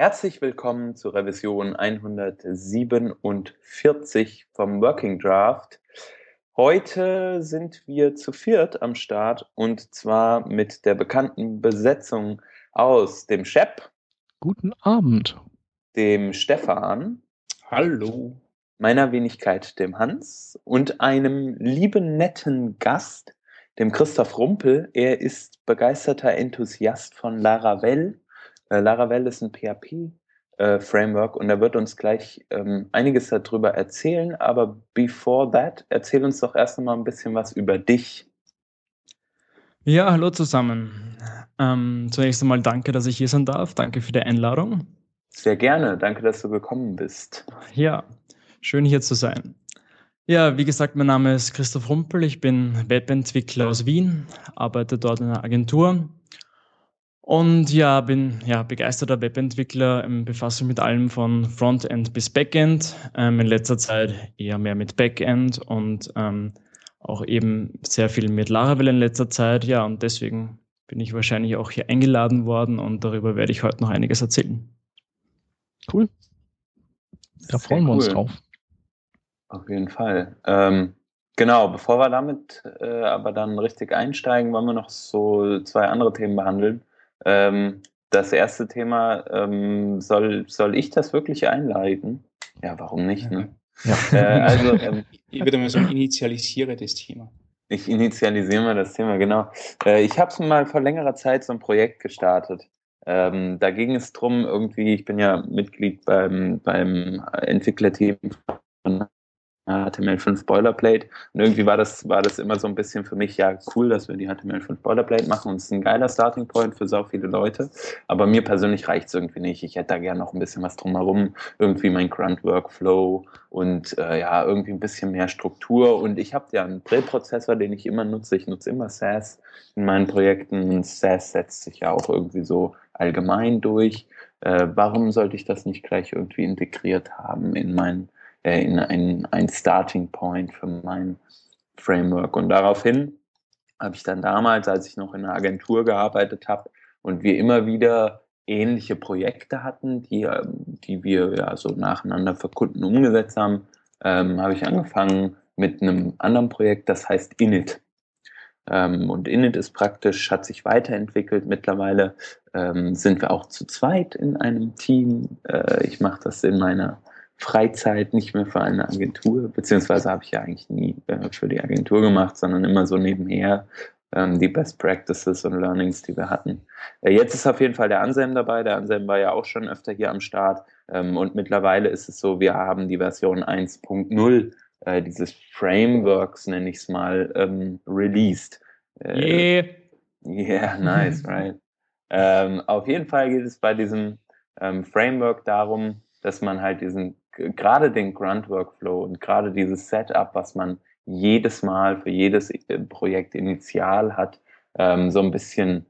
Herzlich willkommen zur Revision 147 vom Working Draft. Heute sind wir zu viert am Start und zwar mit der bekannten Besetzung aus dem Shep. Guten Abend. Dem Stefan. Hallo. Meiner Wenigkeit, dem Hans und einem lieben, netten Gast, dem Christoph Rumpel. Er ist begeisterter Enthusiast von Laravel äh, Laravel ist ein PHP-Framework äh, und er wird uns gleich ähm, einiges darüber erzählen. Aber before that, erzähl uns doch erst einmal ein bisschen was über dich. Ja, hallo zusammen. Ähm, zunächst einmal danke, dass ich hier sein darf. Danke für die Einladung. Sehr gerne. Danke, dass du gekommen bist. Ja, schön hier zu sein. Ja, wie gesagt, mein Name ist Christoph Rumpel. Ich bin Webentwickler aus Wien, arbeite dort in einer Agentur und ja, bin ja begeisterter Webentwickler, ähm, befasse mich mit allem von Frontend bis Backend. Ähm, in letzter Zeit eher mehr mit Backend und ähm, auch eben sehr viel mit Laravel in letzter Zeit. Ja, und deswegen bin ich wahrscheinlich auch hier eingeladen worden und darüber werde ich heute noch einiges erzählen. Cool. Da sehr freuen wir cool. uns drauf. Auf jeden Fall. Ähm, genau, bevor wir damit äh, aber dann richtig einsteigen, wollen wir noch so zwei andere Themen behandeln. Ähm, das erste Thema, ähm, soll, soll ich das wirklich einleiten? Ja, warum nicht? Ne? Ja. Äh, also, ähm, ich würde mal sagen, initialisiere das Thema. Ich initialisiere mal das Thema, genau. Äh, ich habe mal vor längerer Zeit so ein Projekt gestartet. Ähm, da ging es drum, irgendwie, ich bin ja Mitglied beim, beim Entwicklerteam von HTML5 Boilerplate. Und irgendwie war das, war das immer so ein bisschen für mich, ja, cool, dass wir die HTML5 Boilerplate machen und es ist ein geiler Starting Point für so viele Leute. Aber mir persönlich reicht es irgendwie nicht. Ich hätte da gerne noch ein bisschen was drumherum, irgendwie mein Grunt Workflow und äh, ja, irgendwie ein bisschen mehr Struktur. Und ich habe ja einen Präprozessor, den ich immer nutze. Ich nutze immer SAS in meinen Projekten und SAS setzt sich ja auch irgendwie so allgemein durch. Äh, warum sollte ich das nicht gleich irgendwie integriert haben in meinen äh, in ein, ein Starting Point für mein Framework. Und daraufhin habe ich dann damals, als ich noch in einer Agentur gearbeitet habe und wir immer wieder ähnliche Projekte hatten, die, ähm, die wir ja so nacheinander für Kunden umgesetzt haben, ähm, habe ich angefangen mit einem anderen Projekt, das heißt Init. Ähm, und Init ist praktisch, hat sich weiterentwickelt. Mittlerweile ähm, sind wir auch zu zweit in einem Team. Äh, ich mache das in meiner Freizeit nicht mehr für eine Agentur, beziehungsweise habe ich ja eigentlich nie äh, für die Agentur gemacht, sondern immer so nebenher ähm, die Best Practices und Learnings, die wir hatten. Äh, jetzt ist auf jeden Fall der Anselm dabei. Der Anselm war ja auch schon öfter hier am Start ähm, und mittlerweile ist es so, wir haben die Version 1.0 äh, dieses Frameworks, nenne ich es mal, ähm, released. Yeah. Yeah, nice, right. auf jeden Fall geht es bei diesem Framework darum, dass man halt diesen gerade den Grunt-Workflow und gerade dieses Setup, was man jedes Mal für jedes äh, Projekt initial hat, ähm, so ein bisschen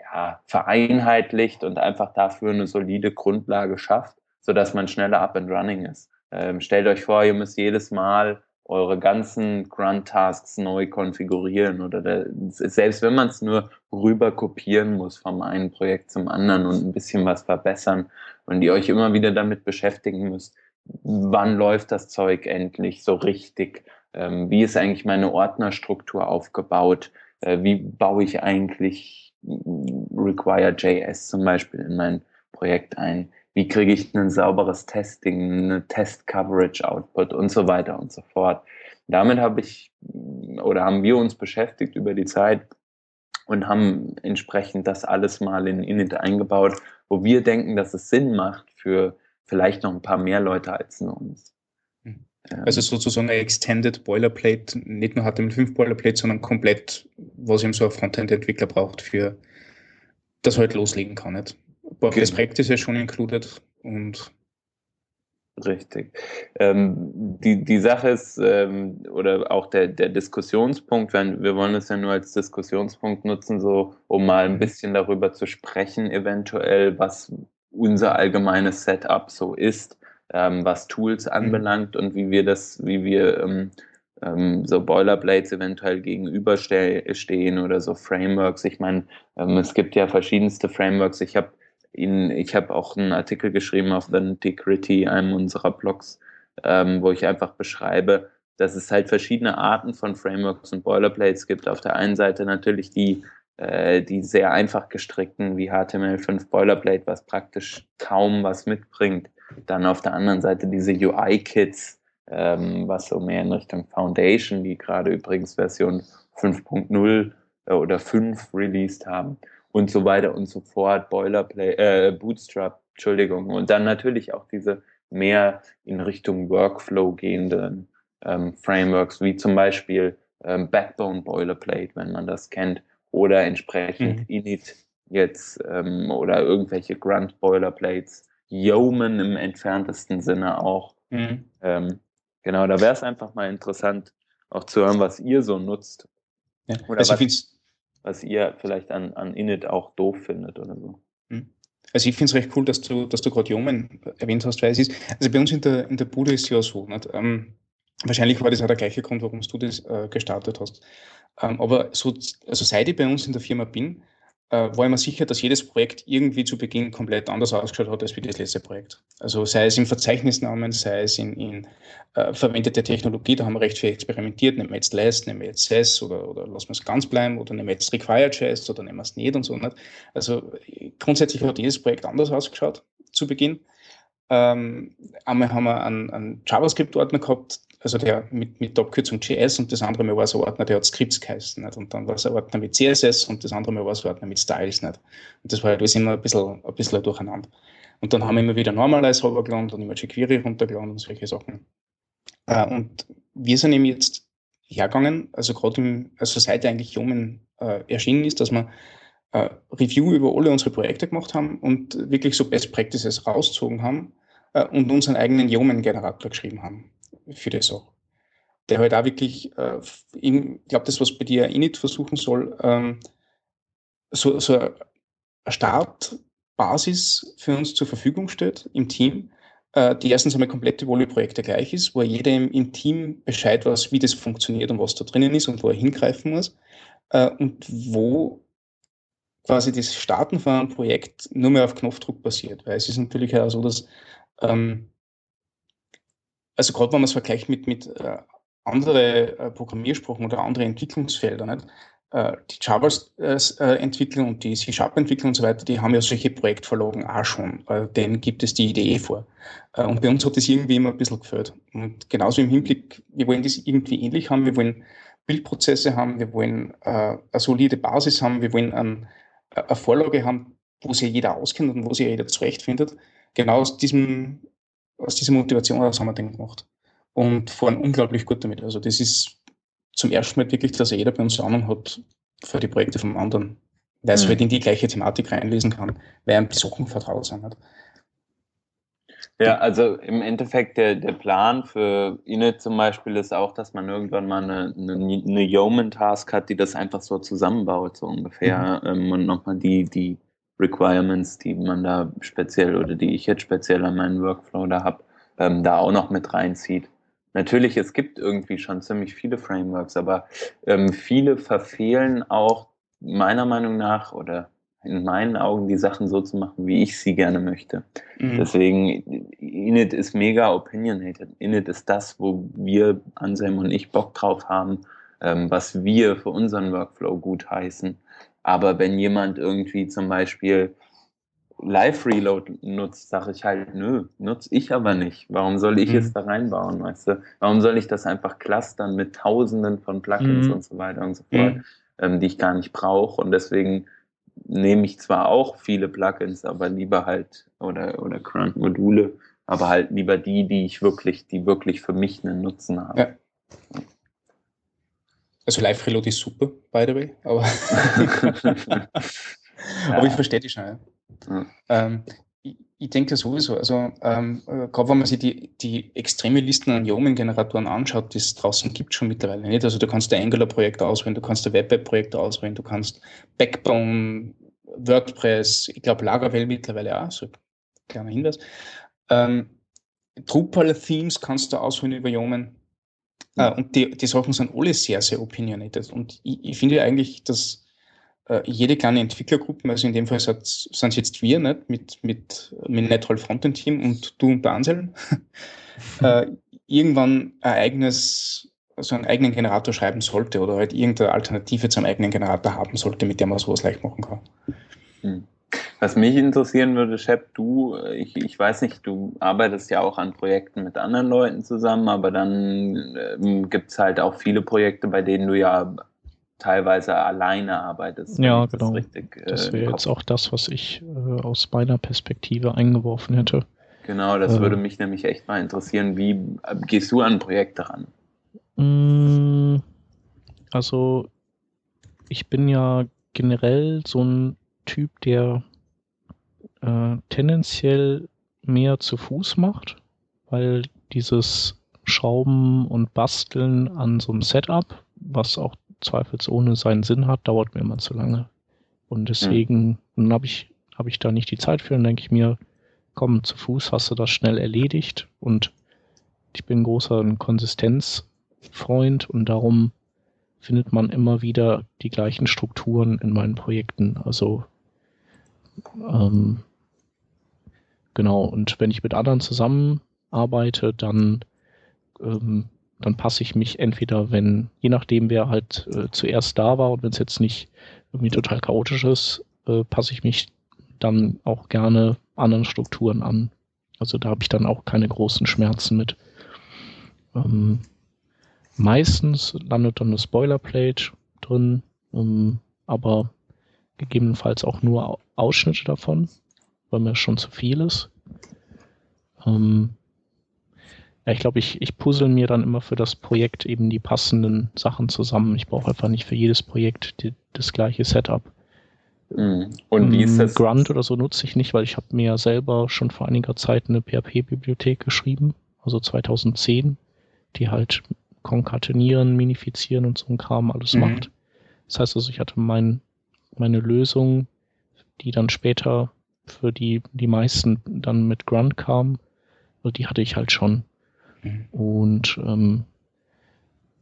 ja, vereinheitlicht und einfach dafür eine solide Grundlage schafft, sodass man schneller up and running ist. Ähm, stellt euch vor, ihr müsst jedes Mal eure ganzen Grunt-Tasks neu konfigurieren oder der, selbst wenn man es nur rüber kopieren muss vom einen Projekt zum anderen und ein bisschen was verbessern und ihr euch immer wieder damit beschäftigen müsst, wann läuft das Zeug endlich so richtig? Ähm, wie ist eigentlich meine Ordnerstruktur aufgebaut? Äh, wie baue ich eigentlich Require.js zum Beispiel in mein Projekt ein? Wie kriege ich ein sauberes Testing, eine Test-Coverage-Output und so weiter und so fort. Damit habe ich oder haben wir uns beschäftigt über die Zeit und haben entsprechend das alles mal in Init eingebaut, wo wir denken, dass es Sinn macht für vielleicht noch ein paar mehr Leute als nur uns. Hm. Also sozusagen ein Extended Boilerplate, nicht nur HTML5 Boilerplate, sondern komplett, was eben so ein Frontend-Entwickler braucht, für das halt loslegen kann. Nicht? Paar Best Practices ja schon included und Richtig. Ähm, die, die Sache ist, ähm, oder auch der, der Diskussionspunkt, wenn, wir wollen es ja nur als Diskussionspunkt nutzen, so um mal ein mhm. bisschen darüber zu sprechen, eventuell, was unser allgemeines Setup so ist, ähm, was Tools mhm. anbelangt und wie wir das, wie wir ähm, ähm, so Boilerplates eventuell gegenüberstehen oder so Frameworks. Ich meine, ähm, es gibt ja verschiedenste Frameworks. Ich habe in, ich habe auch einen Artikel geschrieben auf The Nitty einem unserer Blogs, ähm, wo ich einfach beschreibe, dass es halt verschiedene Arten von Frameworks und Boilerplates gibt. Auf der einen Seite natürlich die, äh, die sehr einfach gestrickten wie HTML5 Boilerplate, was praktisch kaum was mitbringt. Dann auf der anderen Seite diese UI-Kits, ähm, was so mehr in Richtung Foundation, die gerade übrigens Version 5.0 äh, oder 5 released haben und so weiter und so fort, Boilerplate, äh, Bootstrap, Entschuldigung. Und dann natürlich auch diese mehr in Richtung Workflow gehenden ähm, Frameworks, wie zum Beispiel ähm, Backbone Boilerplate, wenn man das kennt, oder entsprechend mhm. Init jetzt ähm, oder irgendwelche Grunt Boilerplates, Yeoman im entferntesten Sinne auch. Mhm. Ähm, genau, da wäre es einfach mal interessant, auch zu hören, was ihr so nutzt. Ja. Oder also was, was ihr vielleicht an, an Init auch doof findet oder so. Mhm. Also ich finde es recht cool, dass du, dass du gerade Yeoman erwähnt hast, weil es ist, also bei uns in der, in der Bude ist es ja so, nicht? Ähm, Wahrscheinlich war das auch der gleiche Grund, warum du das äh, gestartet hast. Ähm, aber so, also seit ich bei uns in der Firma bin, äh, war ich mir sicher, dass jedes Projekt irgendwie zu Beginn komplett anders ausgeschaut hat als wie das letzte Projekt. Also sei es im Verzeichnisnamen, sei es in, in äh, verwendete Technologie, da haben wir recht viel experimentiert, nehmen wir jetzt Less, nehmen wir jetzt SES oder, oder lassen wir es ganz bleiben oder nehmen wir jetzt Require.js oder nehmen wir es nicht und so. Nicht. Also grundsätzlich hat jedes Projekt anders ausgeschaut zu Beginn. Ähm, einmal haben wir einen, einen JavaScript-Ordner gehabt, also der mit, mit der Abkürzung JS und das andere Mal war es ein Ordner, der hat Scripts geheißen. Nicht? Und dann war es ein Ordner mit CSS und das andere Mal war es ein Ordner mit Styles. Nicht? Und das war halt alles immer ein bisschen, ein bisschen durcheinander. Und dann haben wir immer wieder Normalize runtergeladen und immer jQuery runtergeladen und solche Sachen. Äh, und wir sind eben jetzt hergegangen, also gerade also seit eigentlich Yeoman äh, erschienen ist, dass wir äh, Review über alle unsere Projekte gemacht haben und wirklich so Best Practices rausgezogen haben äh, und unseren eigenen Yeoman-Generator geschrieben haben für das auch. Der halt auch wirklich, äh, ich glaube, das, was bei dir Init versuchen soll, ähm, so, so eine Startbasis für uns zur Verfügung steht im Team, äh, die erstens einmal komplette Volley-Projekte gleich ist, wo jeder im, im, Team Bescheid weiß, wie das funktioniert und was da drinnen ist und wo er hingreifen muss. Äh, und wo quasi das Starten von einem Projekt nur mehr auf Knopfdruck passiert. Weil es ist natürlich auch so, dass ähm, also gerade wenn man es vergleicht mit, mit äh, andere äh, Programmiersprachen oder andere Entwicklungsfelder, nicht? Äh, die Java-Entwicklung äh, und die C-Sharp-Entwicklung und so weiter, die haben ja solche Projektverlagen auch schon. Äh, denen gibt es die Idee vor. Äh, und bei uns hat das irgendwie immer ein bisschen gefällt. Und genauso im Hinblick, wir wollen das irgendwie ähnlich haben, wir wollen Bildprozesse haben, wir wollen äh, eine solide Basis haben, wir wollen ein, eine Vorlage haben, wo sich jeder auskennt und wo sich jeder zurechtfindet. Genau aus diesem aus dieser Motivation heraus haben wir den gemacht. Und fahren unglaublich gut damit. Also das ist zum ersten Mal wirklich, dass jeder bei uns Ahnung hat für die Projekte vom anderen. Weil es mhm. halt in die gleiche Thematik reinlesen kann, weil ein Sachen vertraut sind. Nicht? Ja, also im Endeffekt der, der Plan für Init zum Beispiel ist auch, dass man irgendwann mal eine, eine, eine Yeoman-Task hat, die das einfach so zusammenbaut, so ungefähr. Mhm. Ähm, und nochmal die, die Requirements, die man da speziell oder die ich jetzt speziell an meinen Workflow da habe, ähm, da auch noch mit reinzieht. Natürlich, es gibt irgendwie schon ziemlich viele Frameworks, aber ähm, viele verfehlen auch meiner Meinung nach oder in meinen Augen die Sachen so zu machen, wie ich sie gerne möchte. Mhm. Deswegen, Init ist mega opinionated. Init ist das, wo wir, Anselm und ich, Bock drauf haben, ähm, was wir für unseren Workflow gut heißen. Aber wenn jemand irgendwie zum Beispiel Live Reload nutzt, sage ich halt, nö, nutze ich aber nicht. Warum soll ich mhm. es da reinbauen, weißt du? Warum soll ich das einfach clustern mit Tausenden von Plugins mhm. und so weiter und so fort, mhm. ähm, die ich gar nicht brauche? Und deswegen nehme ich zwar auch viele Plugins, aber lieber halt oder oder Current Module, aber halt lieber die, die ich wirklich, die wirklich für mich einen Nutzen haben. Ja. Also Live Reload ist super, by the way, aber, aber ich verstehe die schon. Ja. Ähm, ich, denke sowieso, also ähm, äh, gerade wenn man sich die, die extreme Listen an Yeoman-Generatoren anschaut, die es draußen gibt schon mittlerweile nicht. Also du kannst ein Angular-Projekt auswählen, du kannst ein Web-App-Projekt auswählen, du kannst Backbone, WordPress, ich glaube Laravel mittlerweile auch, so kleiner Hinweis. Ähm, Drupal-Themes kannst du auswählen über Yeoman. Äh, und die, die Sachen sind alle sehr, sehr opinionated. Und ich, ich finde eigentlich, dass äh, jede kleine Entwicklergruppe, also in dem Fall sind es jetzt wir, nicht? mit, mit, mit NetHall Frontend Team und du und der Anselm, äh, irgendwann ein eigenes, also einen eigenen Generator schreiben sollte oder halt irgendeine Alternative zum eigenen Generator haben sollte, mit der man sowas leicht machen kann. Hm. Was mich interessieren würde, Shep, du, ich, ich weiß nicht, du arbeitest ja auch an Projekten mit anderen Leuten zusammen, aber dann ähm, gibt es halt auch viele Projekte, bei denen du ja teilweise alleine arbeitest. Ja, genau. Das, richtig, äh, das wäre jetzt auch das, was ich äh, aus meiner Perspektive eingeworfen hätte. Genau, das äh, würde mich nämlich echt mal interessieren. Wie äh, gehst du an Projekte ran? Mm, also, ich bin ja generell so ein Typ, der äh, tendenziell mehr zu Fuß macht, weil dieses Schrauben und Basteln an so einem Setup, was auch zweifelsohne seinen Sinn hat, dauert mir immer zu lange. Und deswegen mhm. habe ich, hab ich da nicht die Zeit für und denke ich mir, komm, zu Fuß hast du das schnell erledigt und ich bin großer Konsistenzfreund und darum findet man immer wieder die gleichen Strukturen in meinen Projekten. Also ähm, genau, und wenn ich mit anderen zusammenarbeite, dann ähm, dann passe ich mich entweder, wenn, je nachdem, wer halt äh, zuerst da war und wenn es jetzt nicht irgendwie total chaotisch ist, äh, passe ich mich dann auch gerne anderen Strukturen an. Also da habe ich dann auch keine großen Schmerzen mit. Ähm, meistens landet dann eine Spoilerplate drin, ähm, aber gegebenenfalls auch nur Ausschnitte davon, weil mir schon zu viel ist. Ähm, ja, ich glaube, ich, ich puzzle mir dann immer für das Projekt eben die passenden Sachen zusammen. Ich brauche einfach nicht für jedes Projekt die, das gleiche Setup. Mhm. Und wie ist ähm, das? Grunt oder so nutze ich nicht, weil ich habe mir selber schon vor einiger Zeit eine PHP-Bibliothek geschrieben, also 2010, die halt konkatenieren, minifizieren und so ein Kram alles mhm. macht. Das heißt also, ich hatte mein, meine Lösung, die dann später für die, die meisten dann mit Grunt kam, also die hatte ich halt schon. Mhm. Und ähm,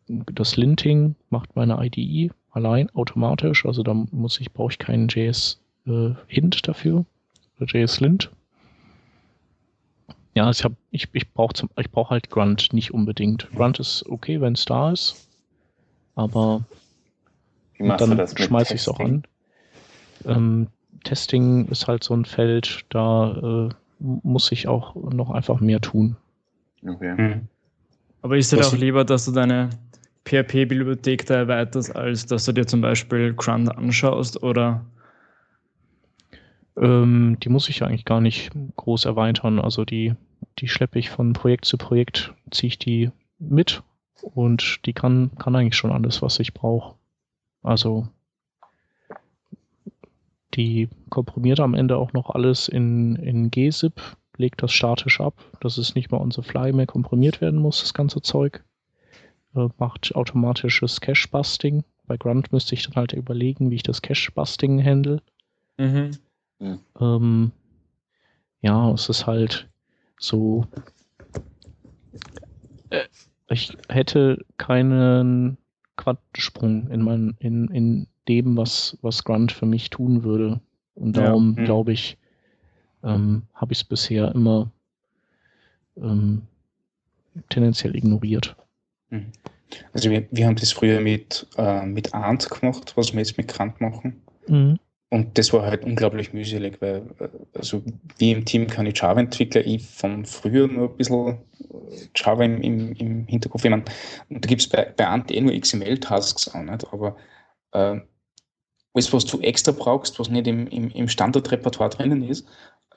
das Linting macht meine IDE allein automatisch. Also da muss ich, brauche ich keinen JS äh, Hint dafür. Oder JS Lint. Ja, ich, hab, ich, ich brauche ich brauch halt Grunt nicht unbedingt. Grunt ist okay, wenn es da ist. Aber dann schmeiße ich es auch an. Ähm, Testing ist halt so ein Feld, da äh, muss ich auch noch einfach mehr tun. Okay. Mhm. Aber ist es auch lieber, dass du deine PHP-Bibliothek da erweiterst, als dass du dir zum Beispiel Grunt anschaust oder? Ähm, die muss ich eigentlich gar nicht groß erweitern. Also die, die schleppe ich von Projekt zu Projekt, ziehe ich die mit und die kann, kann eigentlich schon alles, was ich brauche. Also die komprimiert am Ende auch noch alles in, in GZIP legt das statisch ab, dass es nicht mal on the fly mehr komprimiert werden muss, das ganze Zeug. Äh, macht automatisches Cache-Busting. Bei Grunt müsste ich dann halt überlegen, wie ich das Cache-Busting handle. Mhm. Ja. Ähm, ja, es ist halt so. Äh, ich hätte keinen Quantensprung in, mein, in, in dem, was, was Grunt für mich tun würde. Und darum ja. Mhm. glaube ich, ähm, habe ich es bisher immer ähm, tendenziell ignoriert. Mhm. Also wir, wir haben das früher mit, äh, mit Ant gemacht, was wir jetzt mit Kant machen. Mhm. Und das war halt unglaublich mühselig, weil äh, also wie im Team kann ich Java-Entwickler, ich von früher nur ein bisschen äh, Java im, im, im Hinterkopf. Ich meine, und da gibt es bei, bei Ant eh nur XML-Tasks auch nicht, aber äh, alles, was du extra brauchst, was nicht im, im, im Standardrepertoire drinnen ist,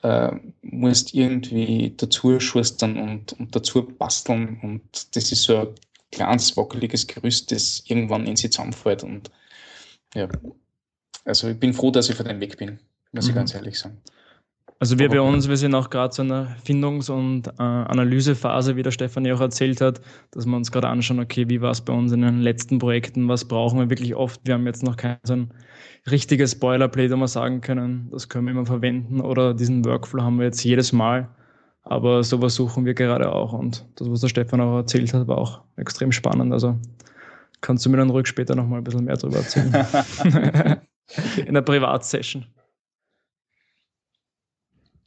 äh, musst irgendwie dazu schustern und, und dazu basteln und das ist so ein kleines, wackeliges Gerüst, das irgendwann in sich zusammenfällt und ja, also ich bin froh, dass ich von dem weg bin, muss mhm. ich ganz ehrlich sagen. Also wir bei uns, wir sind auch gerade so in einer Findungs- und äh, Analysephase, wie der Stefan ja auch erzählt hat, dass wir uns gerade anschauen, okay, wie war es bei uns in den letzten Projekten, was brauchen wir wirklich oft. Wir haben jetzt noch kein so ein richtiges Boilerplate, wo wir sagen können, das können wir immer verwenden oder diesen Workflow haben wir jetzt jedes Mal. Aber sowas suchen wir gerade auch und das, was der Stefan auch erzählt hat, war auch extrem spannend. Also kannst du mir dann ruhig später nochmal ein bisschen mehr darüber erzählen. in der Privatsession.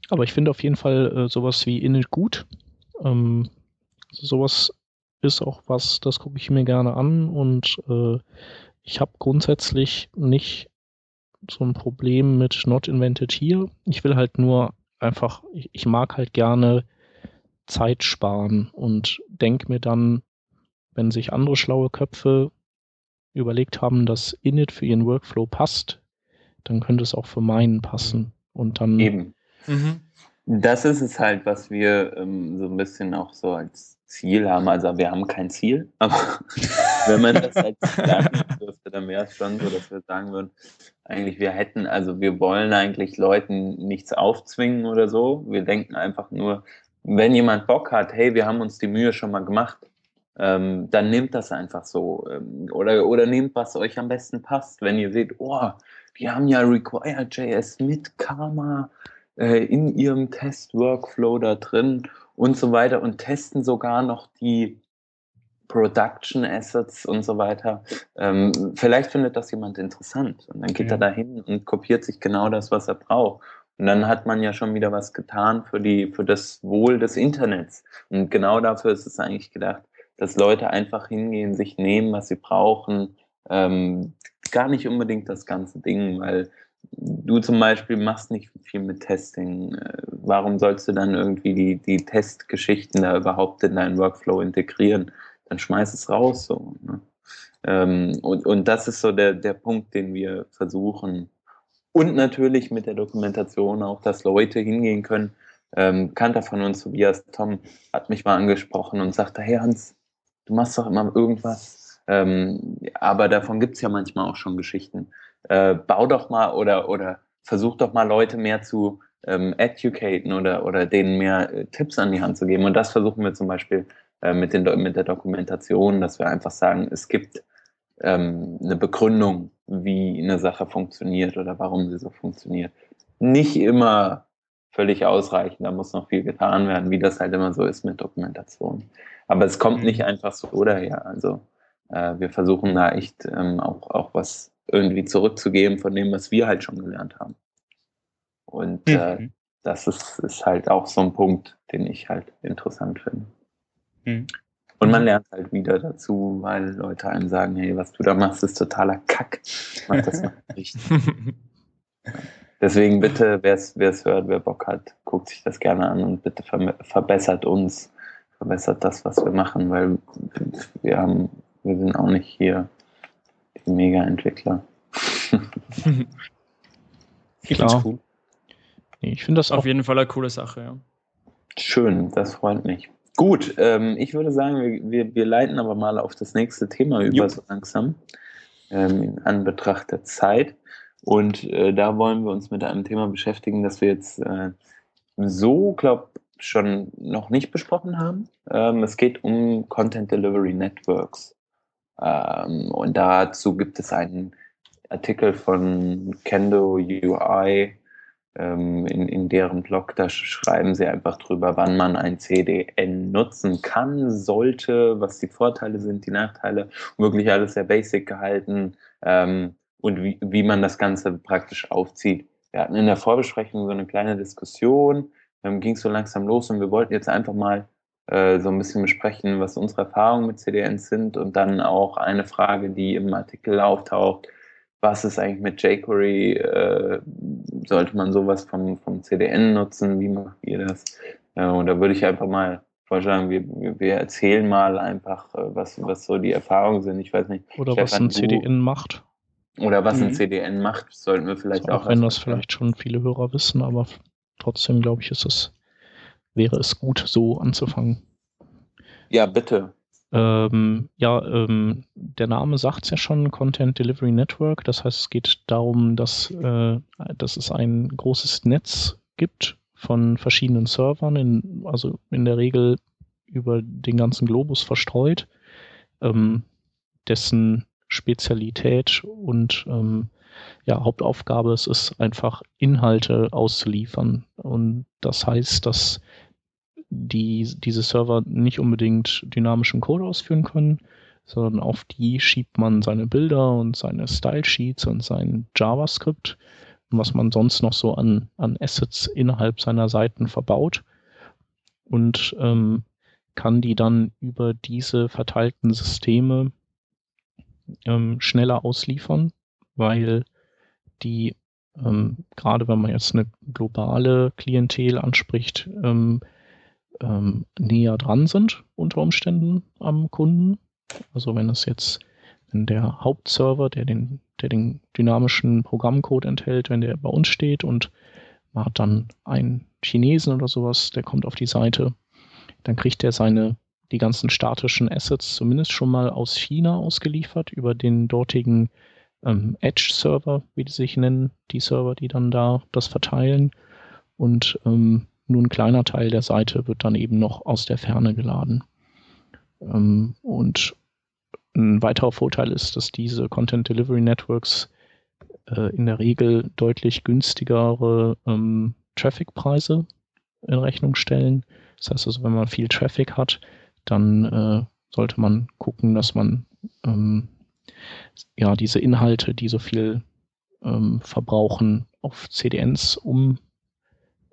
Aber ich finde auf jeden Fall äh, sowas wie Init gut. Ähm, sowas ist auch was, das gucke ich mir gerne an und äh, ich habe grundsätzlich nicht so ein Problem mit Not Invented Here. Ich will halt nur einfach, ich, ich mag halt gerne Zeit sparen und denke mir dann, wenn sich andere schlaue Köpfe überlegt haben, dass Init für ihren Workflow passt, dann könnte es auch für meinen passen. Und dann. Eben. Mhm. Das ist es halt, was wir ähm, so ein bisschen auch so als Ziel haben. Also wir haben kein Ziel, aber wenn man das Ziel hat, dürfte, dann wäre es schon so, dass wir sagen würden, eigentlich wir hätten, also wir wollen eigentlich Leuten nichts aufzwingen oder so. Wir denken einfach nur, wenn jemand Bock hat, hey, wir haben uns die Mühe schon mal gemacht, ähm, dann nehmt das einfach so. Ähm, oder, oder nehmt, was euch am besten passt. Wenn ihr seht, oh, die haben ja Require.js mit Karma äh, in ihrem Test-Workflow da drin und so weiter und testen sogar noch die Production Assets und so weiter. Ähm, vielleicht findet das jemand interessant und dann geht ja. er dahin und kopiert sich genau das, was er braucht. Und dann hat man ja schon wieder was getan für die, für das Wohl des Internets. Und genau dafür ist es eigentlich gedacht, dass Leute einfach hingehen, sich nehmen, was sie brauchen. Ähm, gar nicht unbedingt das ganze Ding, weil du zum Beispiel machst nicht viel mit Testing. Äh, warum sollst du dann irgendwie die, die Testgeschichten da überhaupt in deinen Workflow integrieren? Dann schmeiß es raus so. Ne? Ähm, und, und das ist so der, der Punkt, den wir versuchen. Und natürlich mit der Dokumentation auch, dass Leute hingehen können. Ähm, Kanter von uns, Tobias Tom, hat mich mal angesprochen und sagte, hey Hans, du machst doch immer irgendwas. Ähm, aber davon gibt es ja manchmal auch schon Geschichten äh, bau doch mal oder, oder versuch doch mal Leute mehr zu ähm, educaten oder, oder denen mehr äh, Tipps an die Hand zu geben. Und das versuchen wir zum Beispiel äh, mit, den, mit der Dokumentation, dass wir einfach sagen, es gibt ähm, eine Begründung, wie eine Sache funktioniert oder warum sie so funktioniert. Nicht immer völlig ausreichend, da muss noch viel getan werden, wie das halt immer so ist mit Dokumentation. Aber es kommt nicht mhm. einfach so daher. Also äh, wir versuchen da echt ähm, auch, auch was irgendwie zurückzugeben von dem, was wir halt schon gelernt haben. Und äh, mhm. das ist, ist halt auch so ein Punkt, den ich halt interessant finde. Mhm. Und man lernt halt wieder dazu, weil Leute einem sagen, hey, was du da machst, ist totaler Kack. Mach das mal nicht. Deswegen bitte, wer es hört, wer Bock hat, guckt sich das gerne an und bitte ver verbessert uns, verbessert das, was wir machen, weil wir haben, wir sind auch nicht hier Mega-Entwickler. ich finde cool. Ich finde das auf jeden Fall eine coole Sache, ja. Schön, das freut mich. Gut, ähm, ich würde sagen, wir, wir leiten aber mal auf das nächste Thema über Jupp. so langsam, ähm, in Anbetracht der Zeit. Und äh, da wollen wir uns mit einem Thema beschäftigen, das wir jetzt äh, so, glaube schon noch nicht besprochen haben. Ähm, es geht um Content Delivery Networks. Ähm, und dazu gibt es einen Artikel von Kendo UI in, in deren Blog. Da schreiben sie einfach drüber, wann man ein CDN nutzen kann, sollte, was die Vorteile sind, die Nachteile. Wirklich alles sehr basic gehalten ähm, und wie, wie man das Ganze praktisch aufzieht. Wir hatten in der Vorbesprechung so eine kleine Diskussion, ähm, ging so langsam los und wir wollten jetzt einfach mal äh, so ein bisschen besprechen, was unsere Erfahrungen mit CDNs sind und dann auch eine Frage, die im Artikel auftaucht, was ist eigentlich mit jQuery, äh, sollte man sowas vom, vom CDN nutzen, wie macht ihr das? Äh, und da würde ich einfach mal vorschlagen, wir, wir erzählen mal einfach, äh, was, was so die Erfahrungen sind. Ich weiß nicht. Oder Stefan, was ein CDN macht. Oder was mhm. ein CDN macht, sollten wir vielleicht also auch. Auch wenn das vielleicht schon viele Hörer wissen, aber trotzdem glaube ich, ist es wäre es gut, so anzufangen. Ja, bitte. Ähm, ja, ähm, der Name sagt es ja schon, Content Delivery Network. Das heißt, es geht darum, dass, äh, dass es ein großes Netz gibt von verschiedenen Servern, in, also in der Regel über den ganzen Globus verstreut, ähm, dessen Spezialität und ähm, ja, Hauptaufgabe es ist einfach Inhalte auszuliefern. Und das heißt, dass die, diese Server nicht unbedingt dynamischen Code ausführen können, sondern auf die schiebt man seine Bilder und seine Style Sheets und sein JavaScript und was man sonst noch so an, an Assets innerhalb seiner Seiten verbaut und ähm, kann die dann über diese verteilten Systeme ähm, schneller ausliefern, weil die ähm, gerade wenn man jetzt eine globale Klientel anspricht, ähm, ähm, näher dran sind unter Umständen am Kunden. Also wenn es jetzt, wenn der Hauptserver, der den, der den dynamischen Programmcode enthält, wenn der bei uns steht und man hat dann einen Chinesen oder sowas, der kommt auf die Seite, dann kriegt er seine die ganzen statischen Assets zumindest schon mal aus China ausgeliefert über den dortigen ähm, Edge-Server, wie die sich nennen, die Server, die dann da das verteilen. Und ähm, nur ein kleiner Teil der Seite wird dann eben noch aus der Ferne geladen. Ähm, und ein weiterer Vorteil ist, dass diese Content Delivery Networks äh, in der Regel deutlich günstigere ähm, Traffic-Preise in Rechnung stellen. Das heißt also, wenn man viel Traffic hat, dann äh, sollte man gucken, dass man ähm, ja diese Inhalte, die so viel ähm, verbrauchen, auf CDNs um,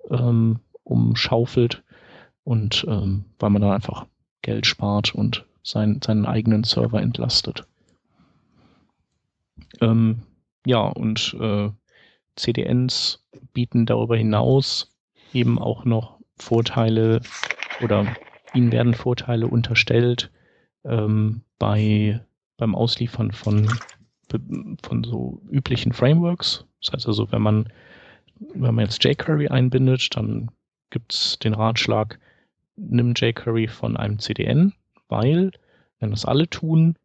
ähm, umschaufelt und ähm, weil man dann einfach Geld spart und sein, seinen eigenen Server entlastet. Ähm, ja, und äh, CDNs bieten darüber hinaus eben auch noch Vorteile oder ihnen werden Vorteile unterstellt ähm, bei, beim Ausliefern von, von so üblichen Frameworks. Das heißt also, wenn man, wenn man jetzt jQuery einbindet, dann gibt es den Ratschlag, nimm jQuery von einem CDN, weil, wenn das alle tun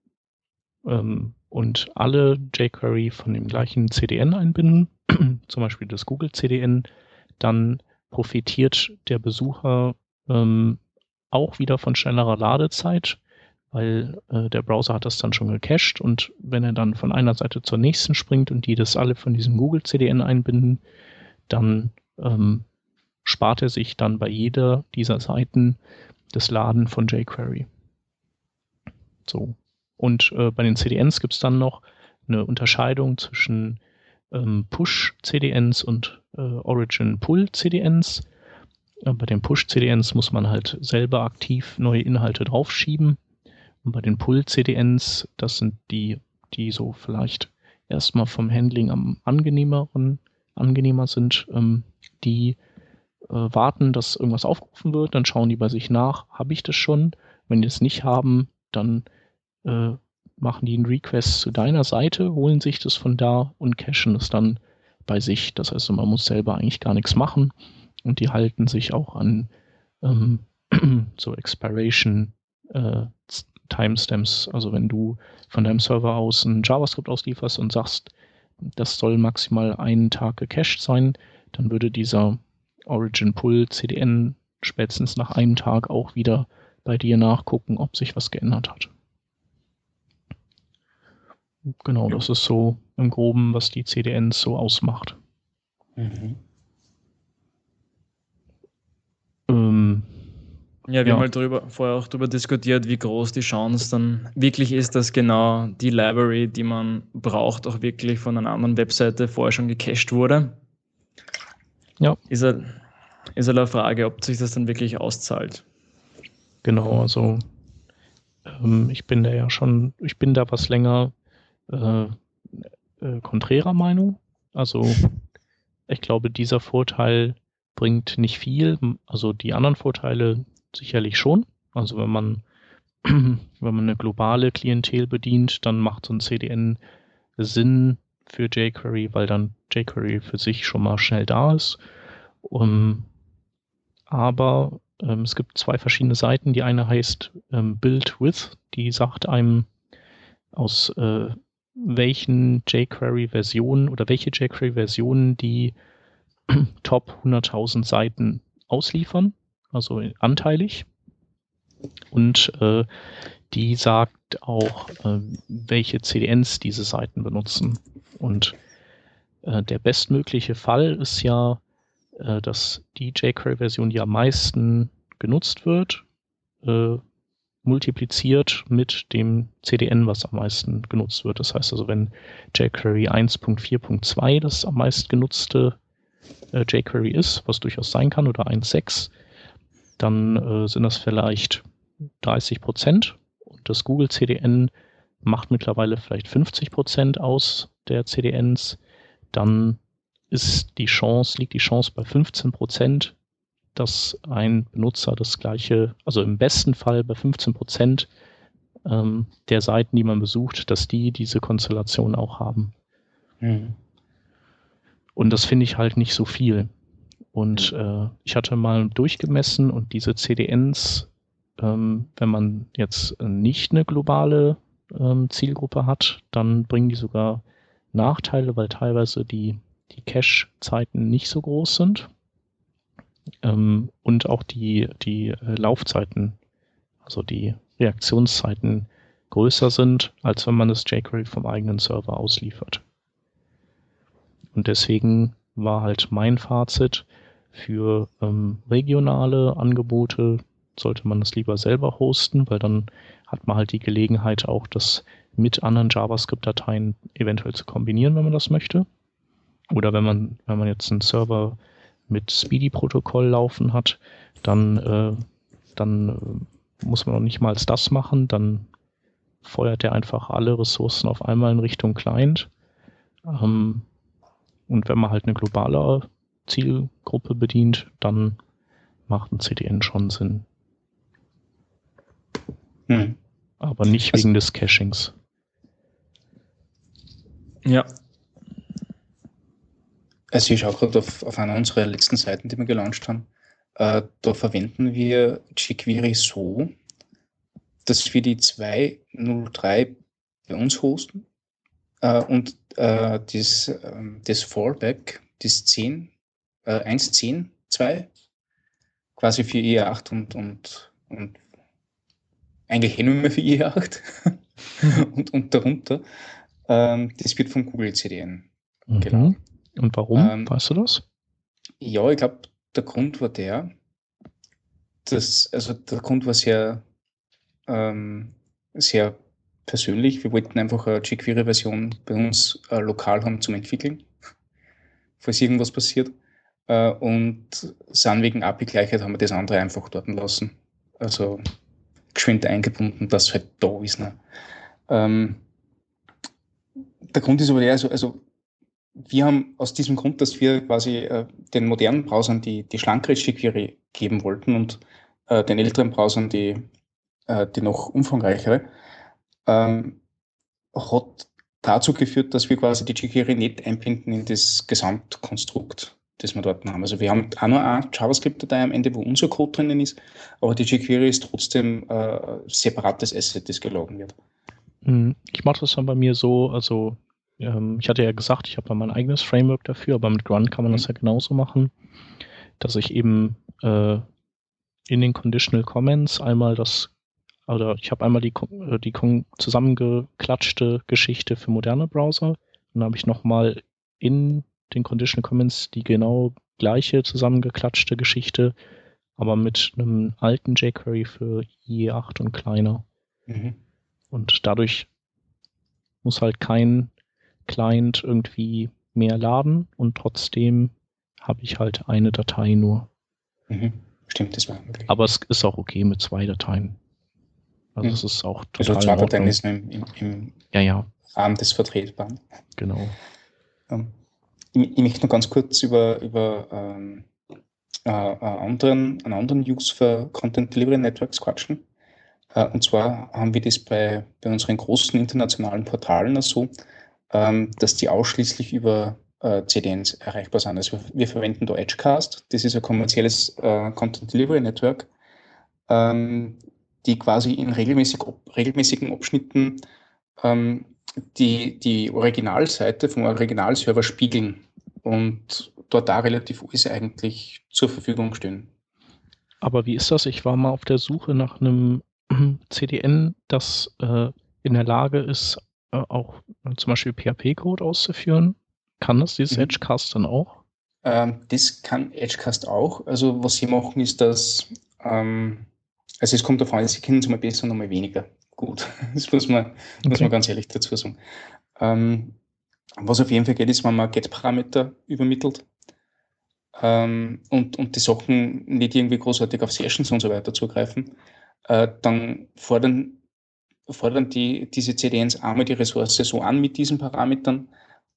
ähm, und alle jQuery von dem gleichen CDN einbinden, zum Beispiel das Google CDN, dann profitiert der Besucher ähm, auch wieder von schnellerer Ladezeit, weil äh, der Browser hat das dann schon gecached und wenn er dann von einer Seite zur nächsten springt und die das alle von diesem Google CDN einbinden, dann ähm, spart er sich dann bei jeder dieser Seiten das Laden von jQuery. So. Und äh, bei den CDNs gibt es dann noch eine Unterscheidung zwischen ähm, Push-CDNs und äh, Origin-Pull-CDNs. Äh, bei den Push-CDNs muss man halt selber aktiv neue Inhalte draufschieben. Und bei den Pull-CDNs, das sind die, die so vielleicht erstmal vom Handling am angenehmeren, angenehmer sind, ähm, die äh, warten, dass irgendwas aufgerufen wird, dann schauen die bei sich nach, habe ich das schon? Wenn die es nicht haben, dann äh, machen die einen Request zu deiner Seite, holen sich das von da und cachen es dann bei sich. Das heißt, man muss selber eigentlich gar nichts machen und die halten sich auch an ähm, so Expiration äh, Timestamps. Also wenn du von deinem Server aus ein JavaScript auslieferst und sagst, das soll maximal einen Tag gecached sein, dann würde dieser Origin Pull CDN spätestens nach einem Tag auch wieder bei dir nachgucken, ob sich was geändert hat. Genau, das ist so im Groben, was die CDNs so ausmacht. Mhm. Ähm, ja, wir ja. haben halt drüber, vorher auch darüber diskutiert, wie groß die Chance dann wirklich ist, dass genau die Library, die man braucht, auch wirklich von einer anderen Webseite vorher schon gecached wurde. Ja. Ist halt, ist halt eine Frage, ob sich das dann wirklich auszahlt. Genau, also ähm, ich bin da ja schon, ich bin da was länger äh, äh, konträrer Meinung. Also ich glaube, dieser Vorteil bringt nicht viel. Also die anderen Vorteile sicherlich schon. Also wenn man, wenn man eine globale Klientel bedient, dann macht so ein CDN Sinn für jQuery, weil dann jQuery für sich schon mal schnell da ist. Um, aber ähm, es gibt zwei verschiedene Seiten. Die eine heißt ähm, Build With, die sagt einem aus äh, welchen jQuery-Versionen oder welche jQuery-Versionen die Top 100.000 Seiten ausliefern, also anteilig. Und äh, die sagt auch, äh, welche CDNs diese Seiten benutzen. Und äh, der bestmögliche Fall ist ja, äh, dass die jQuery-Version, die am meisten genutzt wird, äh, multipliziert mit dem CDN, was am meisten genutzt wird. Das heißt also, wenn jQuery 1.4.2 das am meisten genutzte äh, jQuery ist, was durchaus sein kann, oder 1.6, dann sind das vielleicht 30 Prozent. Und das Google CDN macht mittlerweile vielleicht 50 Prozent aus der CDNs. Dann ist die Chance, liegt die Chance bei 15 Prozent, dass ein Benutzer das gleiche, also im besten Fall bei 15 Prozent ähm, der Seiten, die man besucht, dass die diese Konstellation auch haben. Mhm. Und das finde ich halt nicht so viel. Und äh, ich hatte mal durchgemessen und diese CDNs, ähm, wenn man jetzt nicht eine globale ähm, Zielgruppe hat, dann bringen die sogar Nachteile, weil teilweise die, die Cache-Zeiten nicht so groß sind ähm, und auch die, die äh, Laufzeiten, also die Reaktionszeiten größer sind, als wenn man das jQuery vom eigenen Server ausliefert. Und deswegen war halt mein Fazit, für ähm, regionale Angebote sollte man das lieber selber hosten, weil dann hat man halt die Gelegenheit auch, das mit anderen JavaScript-Dateien eventuell zu kombinieren, wenn man das möchte. Oder wenn man, wenn man jetzt einen Server mit Speedy-Protokoll laufen hat, dann, äh, dann äh, muss man noch nicht mal das machen, dann feuert er einfach alle Ressourcen auf einmal in Richtung Client. Ähm, und wenn man halt eine globale Zielgruppe bedient, dann macht ein CDN schon Sinn. Hm. Aber nicht also, wegen des Cachings. Ja, also ich schaue gerade auf, auf einer unserer letzten Seiten, die wir gelauncht haben. Äh, da verwenden wir jQuery so, dass wir die 2.03 bei uns hosten. Äh, und äh, das, ähm, das Fallback, das 10, äh, 1.10.2 quasi für IE8 und, und, und eigentlich eh nur mehr für IE8 und, und darunter, ähm, das wird von Google CDN mhm. geladen. Und warum? Ähm, weißt du das? Ja, ich glaube, der Grund war der, dass, also der Grund war sehr, ähm, sehr persönlich. Wir wollten einfach eine jQuery-Version bei uns äh, lokal haben zum Entwickeln, falls irgendwas passiert. Äh, und sind wegen API-Gleichheit haben wir das andere einfach dort lassen. Also geschwind eingebunden, dass es halt da ist. Ne? Ähm, der Grund ist aber der, also, also wir haben aus diesem Grund, dass wir quasi äh, den modernen Browsern die, die schlankere jQuery geben wollten und äh, den älteren Browsern die, äh, die noch umfangreichere, ähm, hat dazu geführt, dass wir quasi die jQuery nicht einbinden in das Gesamtkonstrukt, das wir dort haben. Also wir haben auch nur eine JavaScript-Datei am Ende, wo unser Code drinnen ist, aber die jQuery ist trotzdem äh, separates Asset, das geladen wird. Hm, ich mache das dann bei mir so, also ähm, ich hatte ja gesagt, ich habe mein eigenes Framework dafür, aber mit Grunt kann man das mhm. ja genauso machen, dass ich eben äh, in den Conditional Comments einmal das, oder ich habe einmal die, äh, die zusammengeklatschte Geschichte für moderne Browser dann habe ich nochmal in den Conditional Comments die genau gleiche zusammengeklatschte Geschichte, aber mit einem alten jQuery für IE8 und kleiner. Mhm. Und dadurch muss halt kein Client irgendwie mehr laden und trotzdem habe ich halt eine Datei nur. Mhm. Stimmt, das war möglich. Aber es ist auch okay mit zwei Dateien. Also mhm. es ist auch also total. Also zwei Dateien ist im, im, im ja, ja. Rahmen des Vertretbaren. Genau. Ähm, ich, ich, möchte noch ganz kurz über, über ähm, äh, einen, anderen, einen anderen Use für Content Delivery Networks quatschen. Äh, und zwar haben wir das bei, bei unseren großen internationalen Portalen so, ähm, dass die ausschließlich über äh, CDNs erreichbar sind. Also wir verwenden da Edgecast, das ist ein kommerzielles äh, Content Delivery Network, ähm, die quasi in regelmäßig, regelmäßigen Abschnitten ähm, die, die Originalseite vom Originalserver spiegeln und dort da relativ alles eigentlich zur Verfügung stehen. Aber wie ist das? Ich war mal auf der Suche nach einem CDN, das äh, in der Lage ist, auch äh, zum Beispiel PHP-Code auszuführen? Kann das dieses mhm. Edgecast dann auch? Ähm, das kann Edgecast auch. Also was sie machen ist, dass ähm, Also es kommt davon, sie kennen es mal besser und mal weniger gut. Das muss man, okay. muss man ganz ehrlich dazu sagen. Ähm, was auf jeden Fall geht, ist, wenn man Get-Parameter übermittelt ähm, und, und die Sachen nicht irgendwie großartig auf Sessions und so weiter zugreifen, äh, dann fordern, fordern die, diese CDNs einmal die Ressource so an mit diesen Parametern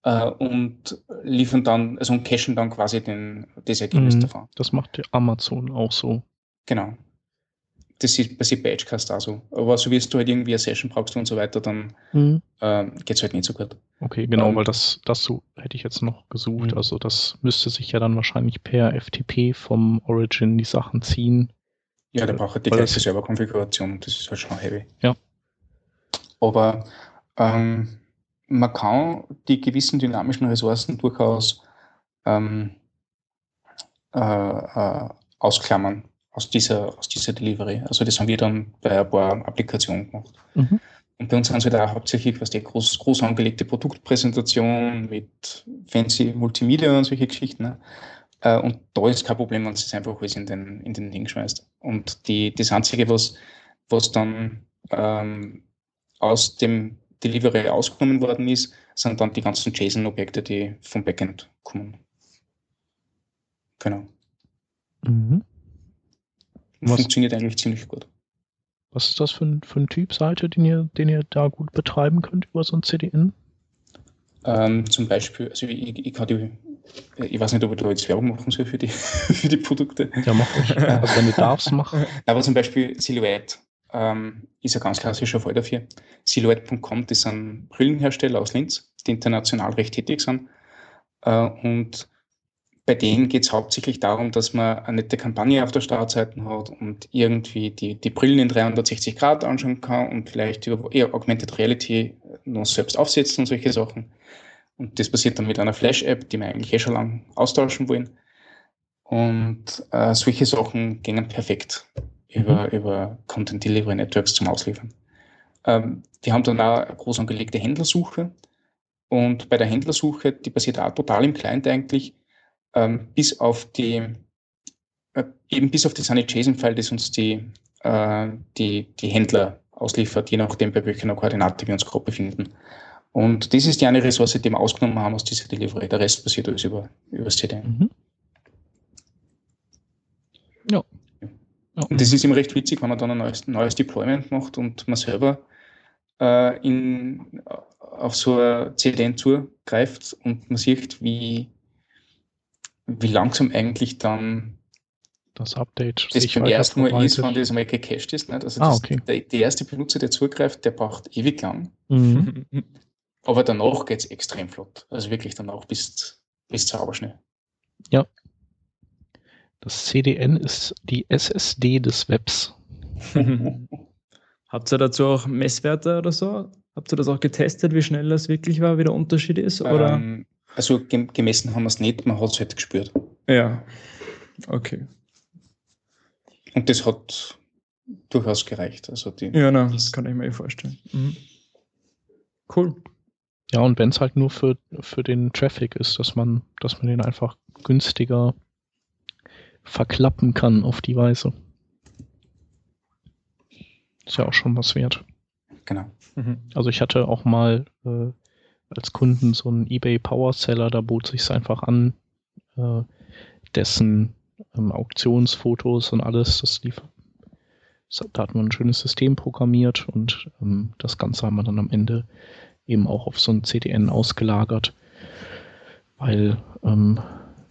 äh, und liefern dann, also und cachen dann quasi den, das Ergebnis mhm, davon. Das macht Amazon auch so. Genau das ist passiert bei Edgecast auch so. Aber so wie du halt irgendwie eine Session brauchst und so weiter, dann mhm. ähm, geht es halt nicht so gut. Okay, genau, ähm, weil das, das so hätte ich jetzt noch gesucht. Mhm. Also das müsste sich ja dann wahrscheinlich per FTP vom Origin die Sachen ziehen. Ja, der braucht halt die gleiche Serverkonfiguration. Das ist halt schon heavy. Ja. Aber ähm, man kann die gewissen dynamischen Ressourcen durchaus ähm, äh, äh, ausklammern aus dieser, aus dieser Delivery. Also das haben wir dann bei ein paar Applikationen gemacht. Mhm. Und bei uns haben sie da hauptsächlich was die groß, groß angelegte Produktpräsentation mit fancy Multimedia und solche Geschichten. Ne? Äh, und da ist kein Problem, wenn es einfach alles in den, in den Ding schmeißt. Und die, das Einzige, was, was dann ähm, aus dem Delivery ausgenommen worden ist, sind dann die ganzen JSON-Objekte, die vom Backend kommen. Genau. Mhm. Funktioniert eigentlich ziemlich gut. Was ist das für ein, für ein Typ Seite, den ihr, den ihr da gut betreiben könnt über so ein CDN? Ähm, zum Beispiel, also ich, ich, kann die, ich weiß nicht, ob ich da jetzt Werbung machen soll für die, für die Produkte. Ja, mach ruhig. Also wenn du darfst, mach. Aber zum Beispiel Silhouette ähm, ist ein ganz klassischer Fall dafür. Silhouette.com, das sind Brillenhersteller aus Linz, die international recht tätig sind. Äh, und bei denen geht es hauptsächlich darum, dass man eine nette Kampagne auf der Startseite hat und irgendwie die, die Brillen in 360 Grad anschauen kann und vielleicht über eher Augmented Reality noch selbst aufsetzen und solche Sachen. Und das passiert dann mit einer Flash-App, die wir eigentlich eh schon lange austauschen wollen. Und äh, solche Sachen gehen perfekt über, mhm. über Content Delivery Networks zum Ausliefern. Ähm, wir haben dann auch eine groß angelegte Händlersuche. Und bei der Händlersuche, die passiert auch total im Client eigentlich, ähm, bis auf die, äh, eben bis auf das eine JSON-File, das uns die, äh, die, die Händler ausliefert, je nachdem, bei welcher Koordinate wir uns grob befinden. Und das ist die eine Ressource, die wir ausgenommen haben aus dieser Delivery. Der Rest passiert alles über, über das CDN. Mhm. Ja. Und das ist immer recht witzig, wenn man dann ein neues, neues Deployment macht und man selber äh, in, auf so ein CDN zugreift und man sieht, wie, wie langsam eigentlich dann das Update das beim ersten Mal ist, wenn das mal gecached ist. Nicht? Also ah, okay. der, der, erste Benutzer, der zugreift, der braucht ewig lang. Mhm. Aber danach geht es extrem flott. Also wirklich danach bis, bis zauberschnell. Ja. Das CDN ist die SSD des Webs. Habt ihr dazu auch Messwerte oder so? Habt ihr das auch getestet, wie schnell das wirklich war, wie der Unterschied ist? Oder? Ähm, also gemessen haben wir es nicht, man hat es halt gespürt. Ja, okay. Und das hat durchaus gereicht. Also die, ja, na, das kann ich mir eh vorstellen. Mhm. Cool. Ja, und wenn es halt nur für, für den Traffic ist, dass man, dass man den einfach günstiger verklappen kann auf die Weise. Ist ja auch schon was wert. Genau. Mhm. Also ich hatte auch mal äh, als Kunden so einen eBay Power Seller, da bot sich einfach an, äh, dessen ähm, Auktionsfotos und alles, das lief. Da hat man ein schönes System programmiert und ähm, das Ganze haben wir dann am Ende eben auch auf so ein CDN ausgelagert, weil ähm,